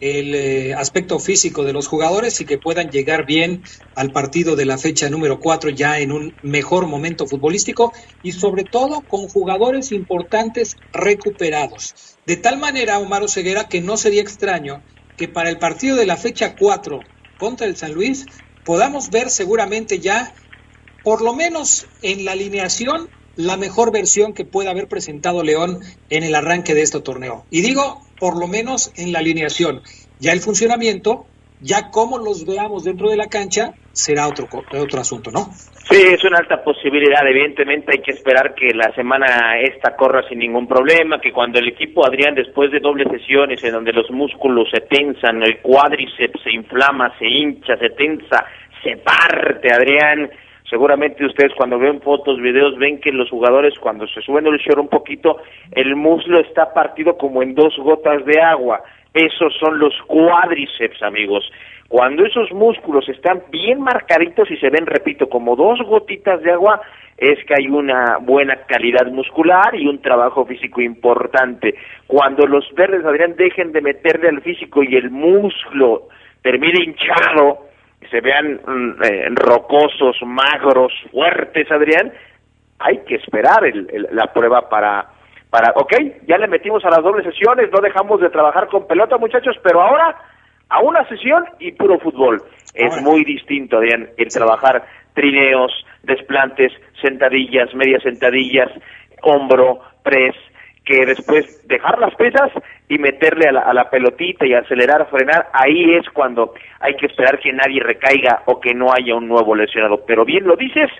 el eh, aspecto físico de los jugadores y que puedan llegar bien al partido de la fecha número 4 ya en un mejor momento futbolístico y sobre todo con jugadores importantes recuperados. De tal manera, Omar Ceguera, que no sería extraño que para el partido de la fecha 4 contra el San Luis podamos ver seguramente ya por lo menos en la alineación, la mejor versión que pueda haber presentado León en el arranque de este torneo. Y digo, por lo menos en la alineación. Ya el funcionamiento, ya cómo los veamos dentro de la cancha, será otro, otro asunto, ¿no? Sí, es una alta posibilidad. Evidentemente hay que esperar que la semana esta corra sin ningún problema, que cuando el equipo Adrián, después de dobles sesiones en donde los músculos se tensan, el cuádriceps se inflama, se hincha, se tensa, se parte, Adrián, Seguramente ustedes cuando ven fotos, videos, ven que los jugadores cuando se suben el short un poquito, el muslo está partido como en dos gotas de agua. Esos son los cuádriceps, amigos. Cuando esos músculos están bien marcaditos y se ven, repito, como dos gotitas de agua, es que hay una buena calidad muscular y un trabajo físico importante. Cuando los verdes, Adrián, dejen de meterle al físico y el muslo termine hinchado, se vean mm, eh, rocosos, magros, fuertes, Adrián, hay que esperar la prueba para, para, ok, ya le metimos a las dobles sesiones, no dejamos de trabajar con pelota, muchachos, pero ahora a una sesión y puro fútbol. Es muy distinto, Adrián, el trabajar trineos, desplantes, sentadillas, medias sentadillas, hombro, press, que después dejar las pesas y meterle a la, a la pelotita y acelerar, frenar, ahí es cuando hay que esperar que nadie recaiga o que no haya un nuevo lesionado. Pero bien lo dices,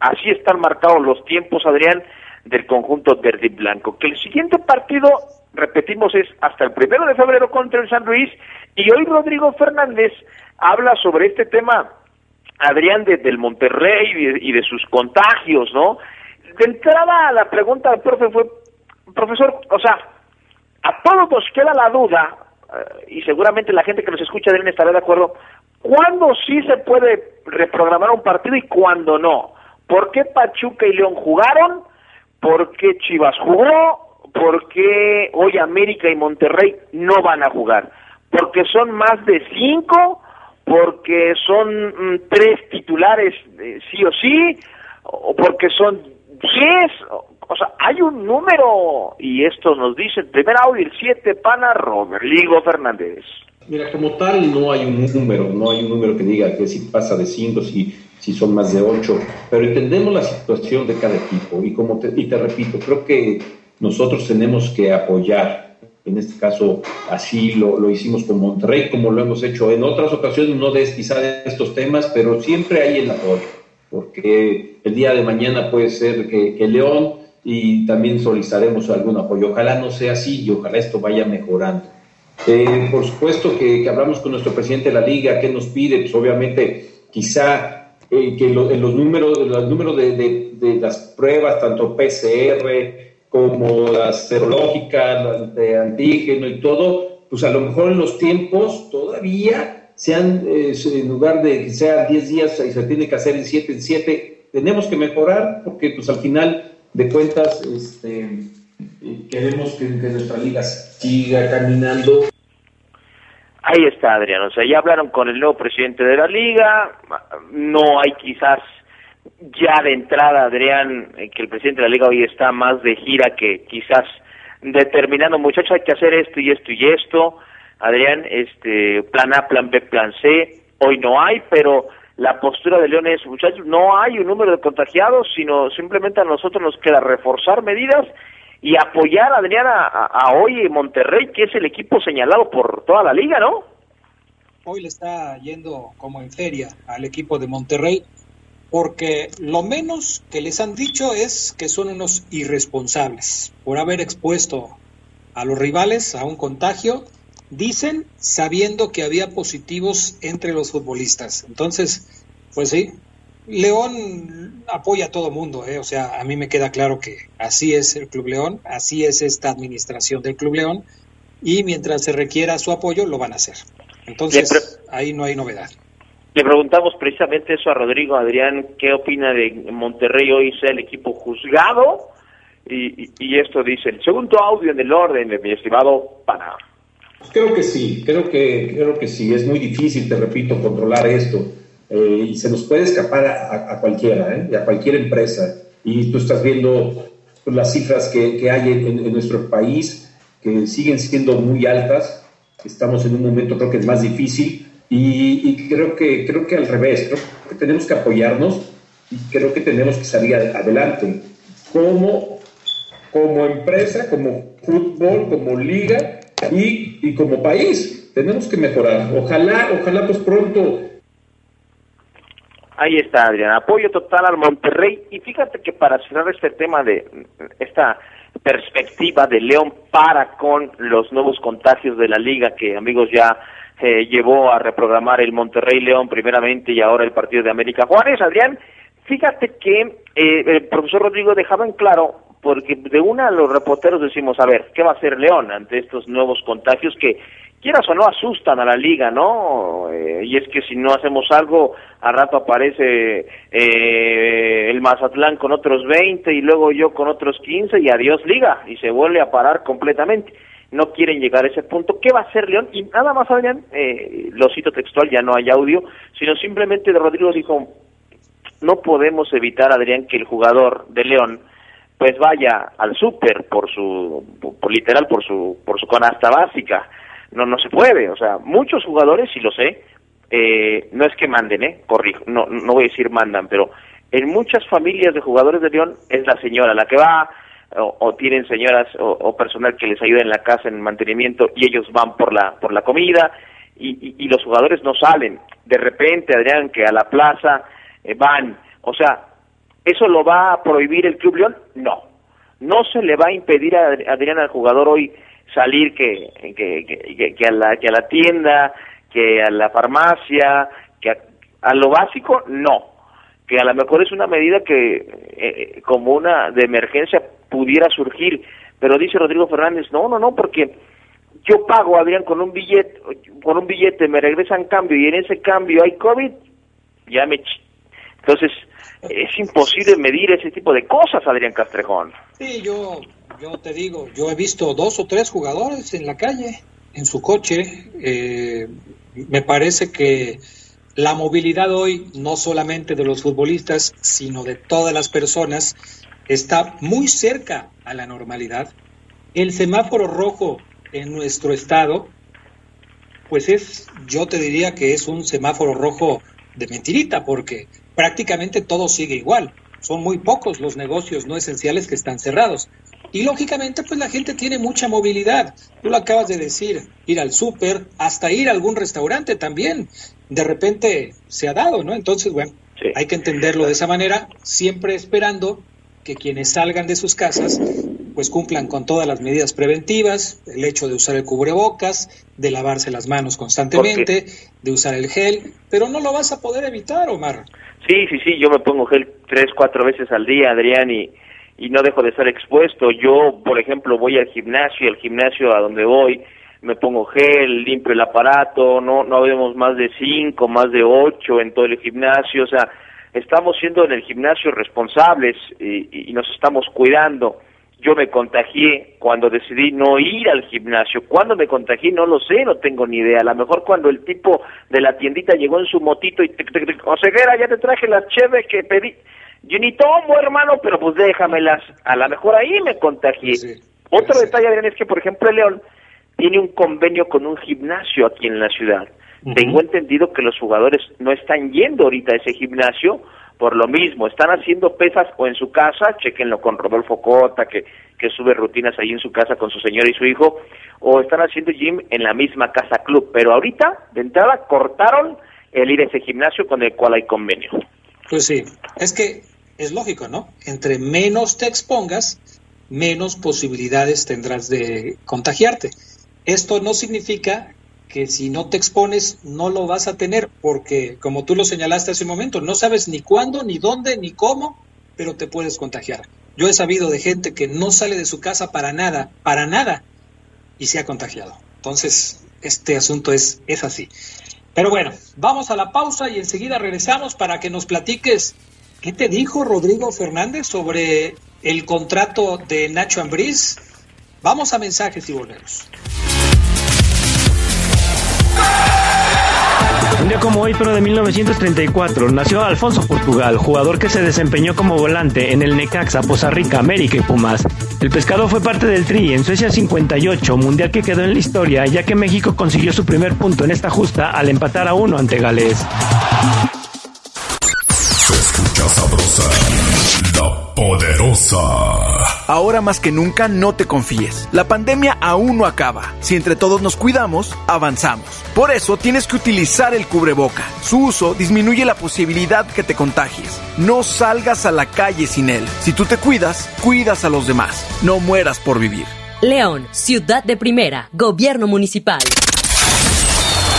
así están marcados los tiempos, Adrián, del conjunto verde y blanco. Que el siguiente partido, repetimos, es hasta el primero de febrero contra el San Luis y hoy Rodrigo Fernández habla sobre este tema, Adrián, de, del Monterrey y de, sus contagios, ¿no? De entrada, la pregunta del profe fue, profesor, o sea, a todos nos queda la duda, eh, y seguramente la gente que nos escucha Adrián estará de acuerdo, ¿cuándo sí se puede reprogramar un partido y cuándo no? ¿Por qué Pachuca y León jugaron? ¿Por qué Chivas jugó? ¿Por qué hoy América y Monterrey no van a jugar? ¿Porque son más de cinco? ¿Porque son mm, tres titulares eh, sí o sí? ¿O porque son diez? O, sea, hay un número, y esto nos dice el primer audio, el 7, pana Rodrigo Fernández. Mira, como tal no hay un número, no hay un número que diga que si pasa de 5, si, si son más de 8, pero entendemos la situación de cada equipo y como te, y te repito, creo que nosotros tenemos que apoyar, en este caso así lo, lo hicimos con Monterrey, como lo hemos hecho en otras ocasiones, no de quizá de estos temas, pero siempre hay el apoyo, porque el día de mañana puede ser que, que León y también solicitaremos algún apoyo. Ojalá no sea así y ojalá esto vaya mejorando. Eh, por supuesto que, que, hablamos con nuestro presidente de la liga, ¿qué nos pide? Pues obviamente quizá eh, que lo, los números, los números de, de, de, las pruebas, tanto PCR como las serológicas, de antígeno y todo, pues a lo mejor en los tiempos todavía sean, eh, en lugar de que sean 10 días y se tiene que hacer en 7 en 7, tenemos que mejorar porque pues al final de cuentas este, queremos que, que nuestra liga siga caminando Ahí está, Adrián. O sea, ya hablaron con el nuevo presidente de la liga. No hay quizás ya de entrada, Adrián, que el presidente de la liga hoy está más de gira que quizás determinando, muchachos, hay que hacer esto y esto y esto. Adrián, este, plan A, plan B, plan C. Hoy no hay, pero la postura de León es, muchachos, no hay un número de contagiados, sino simplemente a nosotros nos queda reforzar medidas y apoyar a Adrián a, a, hoy Monterrey, que es el equipo señalado por toda la liga, ¿no? Hoy le está yendo como en feria al equipo de Monterrey, porque lo menos que les han dicho es que son unos irresponsables por haber expuesto a los rivales a un contagio, dicen sabiendo que había positivos entre los futbolistas. Entonces, pues sí, León apoya a todo mundo, ¿eh? o sea, a mí me queda claro que así es el Club León, así es esta administración del Club León, y mientras se requiera su apoyo, lo van a hacer. Entonces, ahí no hay novedad. Le preguntamos precisamente eso a Rodrigo Adrián, ¿qué opina de Monterrey hoy sea el equipo juzgado? Y, y, y esto dice, el segundo audio en el orden de mi estimado Pana. Creo que sí, creo que, creo que sí, es muy difícil, te repito, controlar esto eh, y se nos puede escapar a, a cualquiera, ¿eh? y a cualquier empresa. Y tú estás viendo pues, las cifras que, que hay en, en, nuestro país, que siguen siendo muy altas. Estamos en un momento creo que es más difícil y, y creo, que, creo que al revés, creo que tenemos que apoyarnos y creo que tenemos que salir adelante como, como empresa, como fútbol, como liga y, y como país. Tenemos que mejorar. Ojalá, ojalá pues pronto Ahí está, Adrián. Apoyo total al Monterrey. Y fíjate que para cerrar este tema de esta perspectiva de León para con los nuevos contagios de la liga que, amigos, ya eh, llevó a reprogramar el Monterrey León primeramente y ahora el partido de América Juárez. Adrián, fíjate que eh, el profesor Rodrigo dejaba en claro, porque de una los reporteros decimos, a ver, ¿qué va a hacer León ante estos nuevos contagios que quieras o no asustan a la liga, ¿no? Eh, y es que si no hacemos algo, a rato aparece eh, el Mazatlán con otros 20 y luego yo con otros 15 y adiós liga y se vuelve a parar completamente. No quieren llegar a ese punto. ¿Qué va a hacer León? Y nada más, Adrián, eh, lo cito textual, ya no hay audio, sino simplemente de Rodrigo dijo, no podemos evitar, Adrián, que el jugador de León pues vaya al súper por su, por, literal, por su, por su canasta básica no no se puede o sea muchos jugadores sí lo sé eh, no es que manden eh corrijo no no voy a decir mandan pero en muchas familias de jugadores de León es la señora la que va o, tienen señoras o, personal que les ayuda en la casa en mantenimiento y ellos van por la por la comida y, y, los jugadores no salen. De repente Adrián que a la plaza eh, van. O sea eso lo va a prohibir el club León no. No se le va a impedir a Adrián al jugador hoy salir que que, que, a la que a la tienda que a la farmacia que a lo básico no. Que a lo mejor es una medida que eh, como una de emergencia pudiera surgir, pero dice Rodrigo Fernández, no, no, no, porque yo pago, Adrián, con un billete, con un billete me regresan cambio y en ese cambio hay COVID, ya me... Entonces, es imposible medir ese tipo de cosas, Adrián Castrejón. Sí, yo, yo te digo, yo he visto dos o tres jugadores en la calle, en su coche, eh, me parece que la movilidad hoy, no solamente de los futbolistas, sino de todas las personas, está muy cerca a la normalidad. El semáforo rojo en nuestro estado, pues es, yo te diría que es un semáforo rojo de mentirita, porque prácticamente todo sigue igual. Son muy pocos los negocios no esenciales que están cerrados. Y lógicamente, pues la gente tiene mucha movilidad. Tú lo acabas de decir, ir al súper, hasta ir a algún restaurante también. De repente se ha dado, ¿no? Entonces, bueno, hay que entenderlo de esa manera, siempre esperando que quienes salgan de sus casas pues cumplan con todas las medidas preventivas, el hecho de usar el cubrebocas, de lavarse las manos constantemente, de usar el gel, pero no lo vas a poder evitar, Omar. Sí, sí, sí, yo me pongo gel tres, cuatro veces al día, Adrián, y, y no dejo de estar expuesto. Yo, por ejemplo, voy al gimnasio, al gimnasio a donde voy, me pongo gel, limpio el aparato, no, no vemos más de cinco, más de ocho en todo el gimnasio, o sea, estamos siendo en el gimnasio responsables y, y nos estamos cuidando. Yo me contagié cuando decidí no ir al gimnasio. ¿Cuándo me contagié? No lo sé, no tengo ni idea. A lo mejor cuando el tipo de la tiendita llegó en su motito y... O ceguera, ya te traje las cheves que pedí yo ni tomo, hermano, pero pues déjamelas. A lo mejor ahí me contagié. Otro detalle, Adrián, es que, por ejemplo, el León tiene un convenio con un gimnasio aquí en la ciudad. Tengo entendido que los jugadores no están yendo ahorita a ese gimnasio por lo mismo. Están haciendo pesas o en su casa, chequenlo con Rodolfo Cota, que, que sube rutinas ahí en su casa con su señora y su hijo, o están haciendo gym en la misma casa club. Pero ahorita, de entrada, cortaron el ir a ese gimnasio con el cual hay convenio. Pues sí, es que es lógico, ¿no? Entre menos te expongas, menos posibilidades tendrás de contagiarte. Esto no significa que si no te expones no lo vas a tener, porque como tú lo señalaste hace un momento, no sabes ni cuándo, ni dónde, ni cómo, pero te puedes contagiar. Yo he sabido de gente que no sale de su casa para nada, para nada, y se ha contagiado. Entonces, este asunto es, es así. Pero bueno, vamos a la pausa y enseguida regresamos para que nos platiques ¿Qué te dijo Rodrigo Fernández sobre el contrato de Nacho Ambriz? Vamos a mensajes y volvemos. Un día como hoy, pero de 1934, nació Alfonso Portugal, jugador que se desempeñó como volante en el Necaxa, Poza Rica, América y Pumas. El pescado fue parte del Tri en Suecia 58, mundial que quedó en la historia, ya que México consiguió su primer punto en esta justa al empatar a uno ante Gales sabrosa, la poderosa. Ahora más que nunca no te confíes. La pandemia aún no acaba. Si entre todos nos cuidamos, avanzamos. Por eso tienes que utilizar el cubreboca. Su uso disminuye la posibilidad que te contagies. No salgas a la calle sin él. Si tú te cuidas, cuidas a los demás. No mueras por vivir. León, ciudad de primera, gobierno municipal.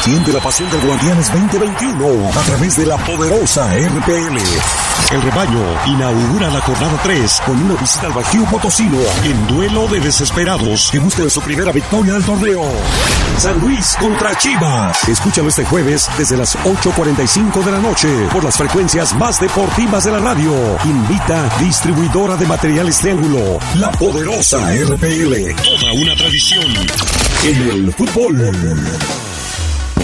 Siente la pasión del Guardianes 2021 a través de la poderosa RPL. El rebaño inaugura la jornada 3 con una visita al Bajío Potosino en duelo de desesperados que buscan su primera victoria del torneo. San Luis contra Chivas. Escúchalo este jueves desde las 8.45 de la noche por las frecuencias más deportivas de la radio. Invita distribuidora de materiales Triángulo, la poderosa RPL. Toda una tradición en el fútbol.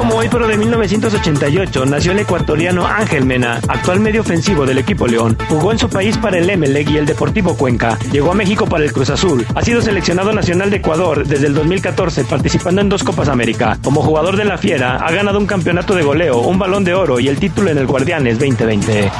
Como hoy, pero de 1988, nació el ecuatoriano Ángel Mena, actual medio ofensivo del equipo León. Jugó en su país para el Emelec y el Deportivo Cuenca. Llegó a México para el Cruz Azul. Ha sido seleccionado nacional de Ecuador desde el 2014, participando en dos Copas América. Como jugador de la Fiera, ha ganado un campeonato de goleo, un balón de oro y el título en el Guardianes 2020.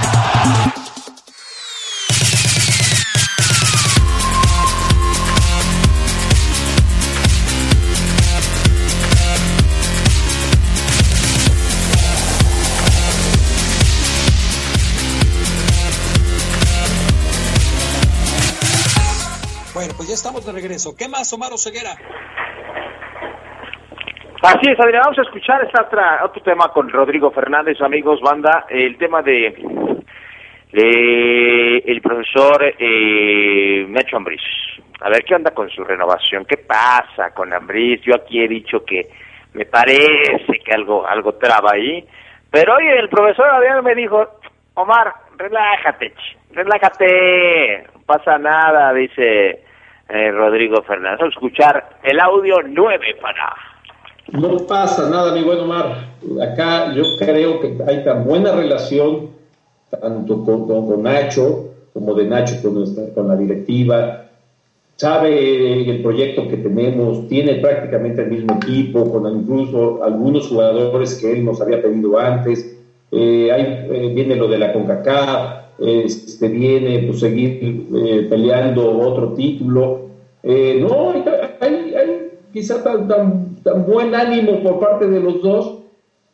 Regreso. ¿Qué más, Omar Ceguera? Así es, Adrián, vamos a escuchar esta otro tema con Rodrigo Fernández, amigos, banda, el tema de, de el profesor eh, Nacho Ambriz. A ver qué onda con su renovación, qué pasa con Ambriz. Yo aquí he dicho que me parece que algo algo traba ahí, pero oye, el profesor Adrián me dijo, Omar, relájate, relájate, no pasa nada, dice eh, Rodrigo Fernández. Escuchar el audio 9 para No pasa nada, mi buen Omar. Acá yo creo que hay tan buena relación, tanto con, con- con Nacho, como de Nacho con, nuestra- con la directiva. Sabe el proyecto que tenemos, tiene prácticamente el mismo equipo, con incluso algunos jugadores que él nos había pedido antes. Eh, eh, viene lo de la CONCACAF, este, viene pues, seguir eh, peleando otro título. Eh, no, hay, hay- quizá tan, tan, tan buen ánimo por parte de los dos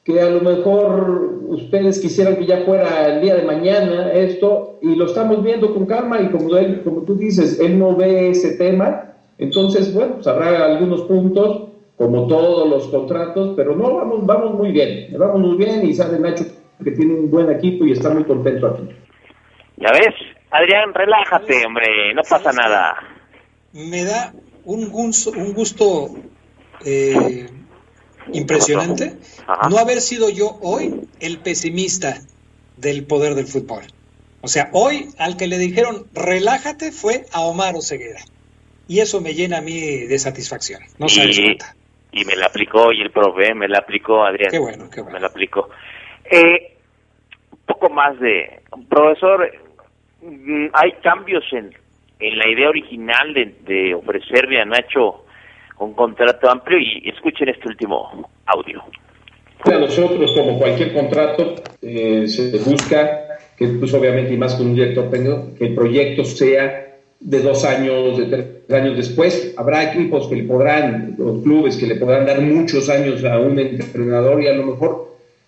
que a lo mejor ustedes quisieran que ya fuera el día de mañana esto y lo estamos viendo con calma y como él, como tú dices, él no ve ese tema, entonces bueno, pues algunos puntos como todos los contratos, pero no, vamos, vamos muy bien, vamos muy bien y sabe Nacho que tiene un buen equipo y está muy contento aquí. Ya ves, Adrián, relájate, hombre, no pasa nada. Me da un gusto, un gusto eh, impresionante no haber sido yo hoy el pesimista del poder del fútbol. O sea, hoy al que le dijeron relájate fue a Omar Oseguera. Y eso me llena a mí de satisfacción. No sabes y, y me la aplicó, y el profe me la aplicó, Adrián. Qué bueno, qué Me la aplicó. Eh, un poco más de... Profesor, mm, hay cambios en, en la idea original de, de ofrecerle a Nacho un contrato amplio y escuchen este último audio. A nosotros, como cualquier contrato, eh, se busca que, pues obviamente, y más con un director técnico, que el proyecto sea de dos años, de tres años después. Habrá equipos que le podrán, los clubes que le podrán dar muchos años a un entrenador y a lo mejor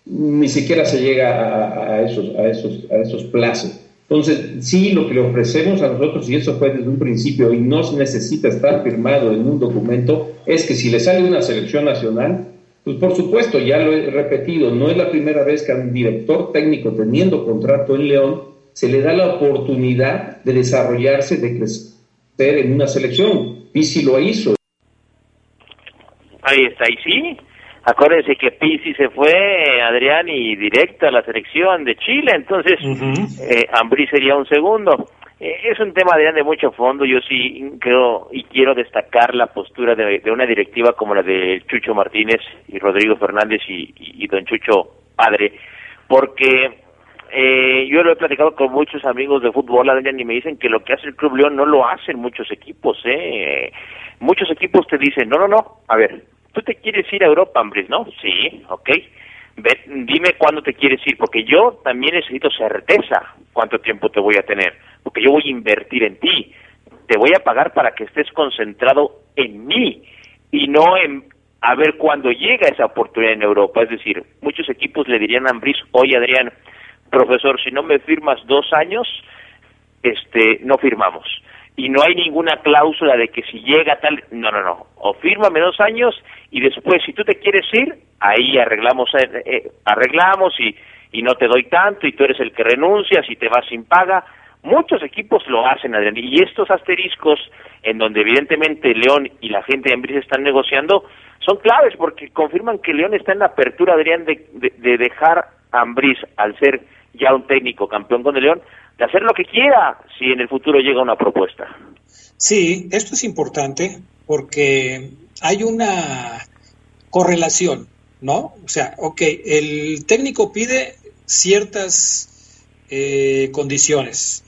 ni siquiera se llega a, esos, a, esos, a esos plazos. Entonces, sí, lo que le ofrecemos a nosotros, y eso fue desde un principio, y no necesita estar firmado en un documento, es que si le sale una selección nacional, pues por supuesto, ya lo he repetido, no es la primera vez que a un director técnico teniendo contrato en León se le da la oportunidad de desarrollarse, de crecer en una selección. Pisi lo hizo. Ahí está, y sí. Acuérdense que Pizzi se fue, Adrián, y directo a la selección de Chile, entonces eh, Ambrí sería un segundo. Eh, es un tema, Adrián, de mucho fondo. Yo sí creo y quiero destacar la postura de, de una directiva como la de Chucho Martínez y Rodrigo Fernández y, y- y don Chucho Padre, porque eh, yo lo he platicado con muchos amigos de fútbol, Adrián, y me dicen que lo que hace el Club León no lo hacen muchos equipos, ¿eh? Muchos equipos te dicen, no, no, no, a ver, tú te quieres ir a Europa, Ambris, ¿no? Sí, ok. Ve- dime cuándo te quieres ir, porque yo también necesito certeza cuánto tiempo te voy a tener, porque yo voy a invertir en ti, te voy a pagar para que estés concentrado en mí y no en a ver cuándo llega esa oportunidad en Europa. Es decir, muchos equipos le dirían a Ambris, oye Adrián, profesor, si no me firmas dos años, este, no firmamos. Y no hay ninguna cláusula de que si llega tal, no, no, no, o fírmame dos años y después si tú te quieres ir, ahí arreglamos, eh, eh, arreglamos y, y no te doy tanto y tú eres el que renuncias y te vas sin paga. Muchos equipos lo hacen, Adrián, y estos asteriscos en donde evidentemente León y la gente de Ambris están negociando son claves porque confirman que León está en la apertura, Adrián, de, de, de dejar a Ambriz, al ser ya un técnico campeón con el León, de hacer lo que quiera si en el futuro llega una propuesta. Sí, esto es importante porque hay una correlación, ¿no? O sea, ok, el técnico pide ciertas eh, condiciones.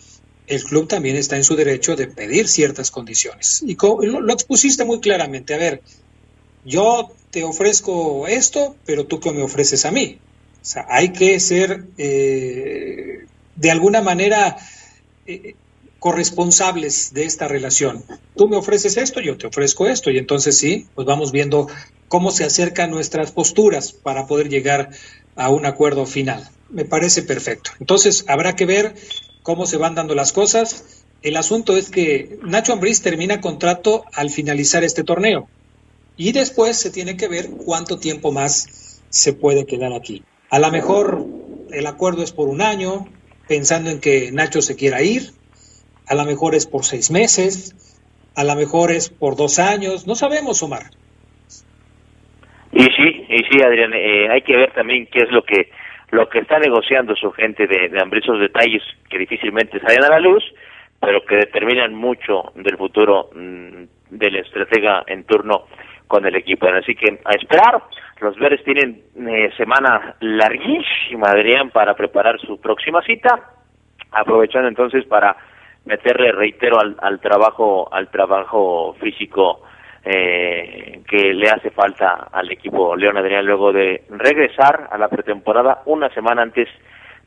El club también está en su derecho de pedir ciertas condiciones. Y lo, lo expusiste muy claramente. A ver, yo te ofrezco esto, pero tú qué me ofreces a mí. Hay que ser eh, de alguna manera eh, corresponsables de esta relación. Tú me ofreces esto, yo te ofrezco esto, y entonces sí, pues vamos viendo cómo se acercan nuestras posturas para poder llegar a un acuerdo final. Me parece perfecto. Entonces, habrá que ver cómo se van dando las cosas. El asunto es que Nacho Ambriz termina contrato al finalizar este torneo y después se tiene que ver cuánto tiempo más se puede quedar aquí. A lo mejor el acuerdo es por un año, pensando en que Nacho se quiera ir, a lo mejor es por seis meses, a lo mejor es por dos años, no sabemos, Omar. Y sí, y sí, Adrián, eh, hay que ver también qué es lo que lo que está negociando su gente de, de esos detalles que difícilmente salen a la luz, pero que determinan mucho del futuro mm, del estratega en turno con el equipo. Así que a esperar, los verdes tienen eh, semana larguísima, Adrián, para preparar su próxima cita, aprovechando entonces para meterle, reitero, al, al trabajo, al trabajo físico eh, que le hace falta al equipo León Adrián luego de regresar a la pretemporada una semana antes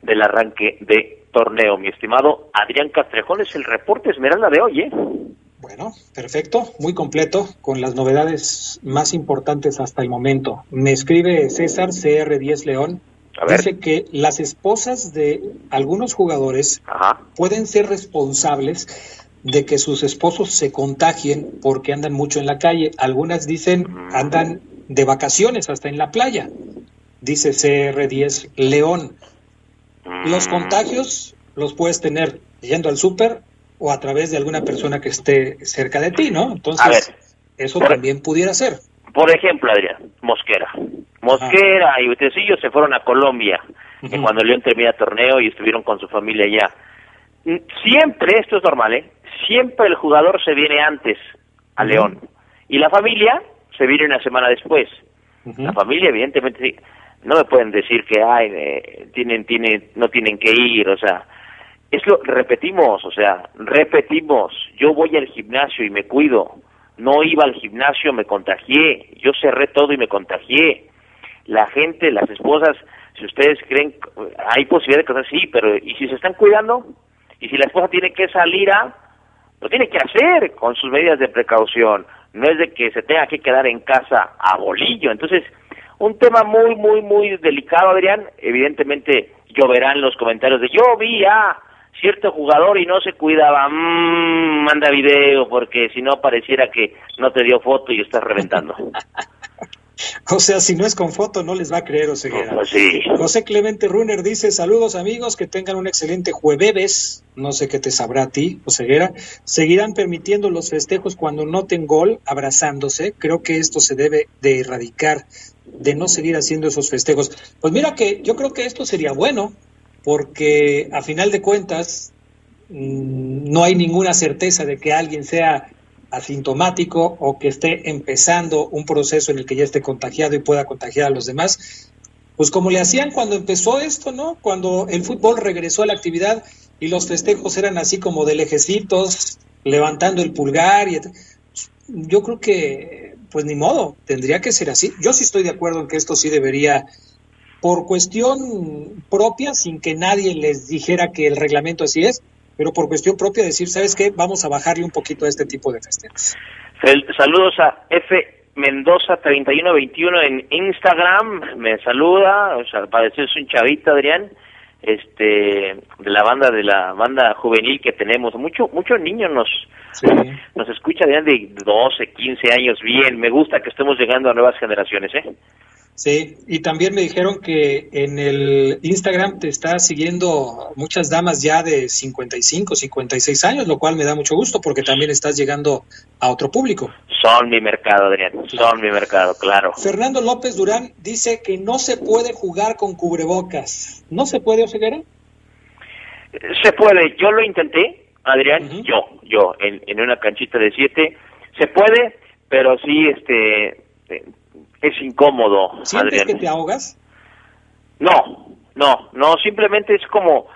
del arranque de torneo. Mi estimado Adrián Castrejón es el reporte Esmeralda de hoy, ¿eh? Bueno, perfecto, muy completo, con las novedades más importantes hasta el momento. Me escribe César CR10 León. Dice que las esposas de algunos jugadores pueden ser responsables de que sus esposos se contagien porque andan mucho en la calle. Algunas dicen andan de vacaciones hasta en la playa. Dice CR10 León. Los contagios los puedes tener yendo al súper o a través de alguna persona que esté cerca de ti, ¿no? Entonces, eso también pudiera ser. Por ejemplo, Adrián, Mosquera. Mosquera y Utecillo se fueron a Colombia cuando León termina el torneo y estuvieron con su familia allá. Mm, siempre, esto es normal, ¿eh? Siempre el jugador se viene antes a León y la familia se viene una semana después. La familia, evidentemente, sí. No me pueden decir que, ay, eh, tienen, tienen, no tienen que ir, o sea, es lo repetimos, o sea, repetimos, yo voy al gimnasio y me cuido, no iba al gimnasio, me contagié, yo cerré todo y me contagié. La gente, las esposas, si ustedes creen, hay posibilidad de cosas sí, pero ¿y si se están cuidando? ¿Y si la esposa tiene que salir a? Lo tiene que hacer con sus medidas de precaución, no es de que se tenga que quedar en casa a bolillo. Entonces, un tema muy, muy, muy delicado, Adrián. Evidentemente, lloverán los comentarios de yo vi a cierto jugador y no se cuidaba, mmm, manda video porque si no pareciera que no te dio foto y estás reventando. [LAUGHS] O sea, si no es con foto, no les va a creer Oseguera. Pues sí. José Clemente Runner dice, saludos amigos, que tengan un excelente jueves. No sé qué te sabrá a ti, Oseguera. Seguirán permitiendo los festejos cuando noten gol, abrazándose. Creo que esto se debe de erradicar, de no seguir haciendo esos festejos. Pues mira que yo creo que esto sería bueno, porque a final de cuentas mm, no hay ninguna certeza de que alguien sea asintomático o que esté empezando un proceso en el que ya esté contagiado y pueda contagiar a los demás. Pues como le hacían cuando empezó esto, ¿no? Cuando el fútbol regresó a la actividad y los festejos eran así como de lejecitos, levantando el pulgar y yo creo que pues ni modo, tendría que ser así. Yo sí estoy de acuerdo en que esto sí debería por cuestión propia, sin que nadie les dijera que el reglamento así es, pero por cuestión propia decir, ¿sabes qué? Vamos a bajarle un poquito a este tipo de festejos. Saludos a F. Mendoza 3121 en Instagram, me saluda, o sea, parece es un chavito, Adrián, este, de la banda, de la banda juvenil que tenemos, mucho, muchos niños nos, [LAUGHS] nos escucha, Adrián, de 12, 15 años, bien, me gusta que estemos llegando a nuevas generaciones, ¿eh? Sí, y también me dijeron que en el Instagram te está siguiendo muchas damas ya de 55, 56 años, lo cual me da mucho gusto porque también estás llegando a otro público. Son mi mercado, Adrián, son mi mercado, claro. Fernando López Durán dice que no se puede jugar con cubrebocas. ¿No se puede, Oseguera? Se puede, yo lo intenté, Adrián, yo, yo, en, en una canchita de siete, se puede, pero sí, este, eh, es incómodo, ¿Sientes Adrián. que te ahogas? No, no, no, simplemente es como,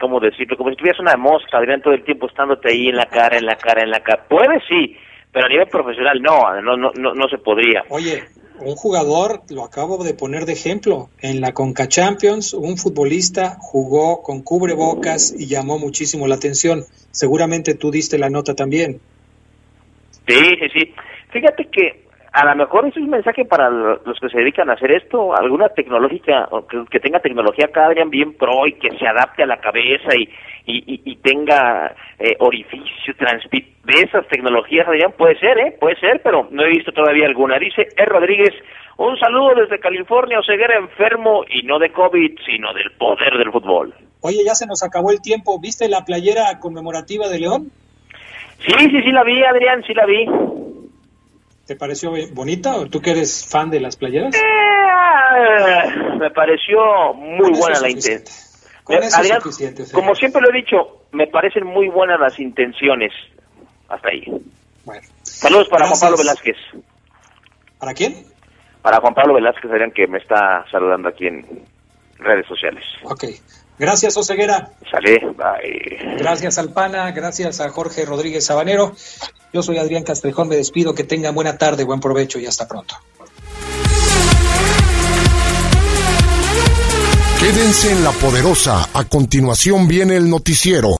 ¿cómo decirlo? Como si tuvieras una mosca, Adrián, todo el tiempo estándote ahí en la cara, en la cara, en la cara. Puede, sí, pero a nivel profesional no, no, no, no, no se podría. Oye, un jugador, lo acabo de poner de ejemplo, en la Conca Champions, un futbolista jugó con cubrebocas y llamó muchísimo la atención. Seguramente tú diste la nota también. Sí, sí, sí. Fíjate que a lo mejor es un mensaje para lo- los que se dedican a hacer esto, alguna tecnológica, o que, que tenga tecnología acá, Adrián, bien pro y que se adapte a la cabeza y, y, y- y tenga eh, orificio, transmit de esas tecnologías, Adrián, puede ser, ¿eh? Puede ser, pero no he visto todavía alguna. Dice E. Rodríguez, un saludo desde California, Oseguera enfermo y no de COVID, sino del poder del fútbol. Oye, ya se nos acabó el tiempo. ¿Viste la playera conmemorativa de León? Sí, sí, sí la vi, Adrián, sí la vi. ¿Te pareció bonita o tú que eres fan de las playeras? Eh, me pareció muy Con buena la intención. Adrián, o sea. como siempre lo he dicho, me parecen muy buenas las intenciones. Hasta ahí. Bueno. Saludos para Gracias. Juan Pablo Velázquez. ¿Para quién? Para Juan Pablo Velázquez, Adrián, que me está saludando aquí en redes sociales. Ok. Gracias, Oseguera. Sale, bye. Gracias, Alpana. Gracias a Jorge Rodríguez Sabanero. Yo soy Adrián Castrejón. Me despido. Que tengan buena tarde, buen provecho y hasta pronto. Quédense en la poderosa. A continuación viene el noticiero.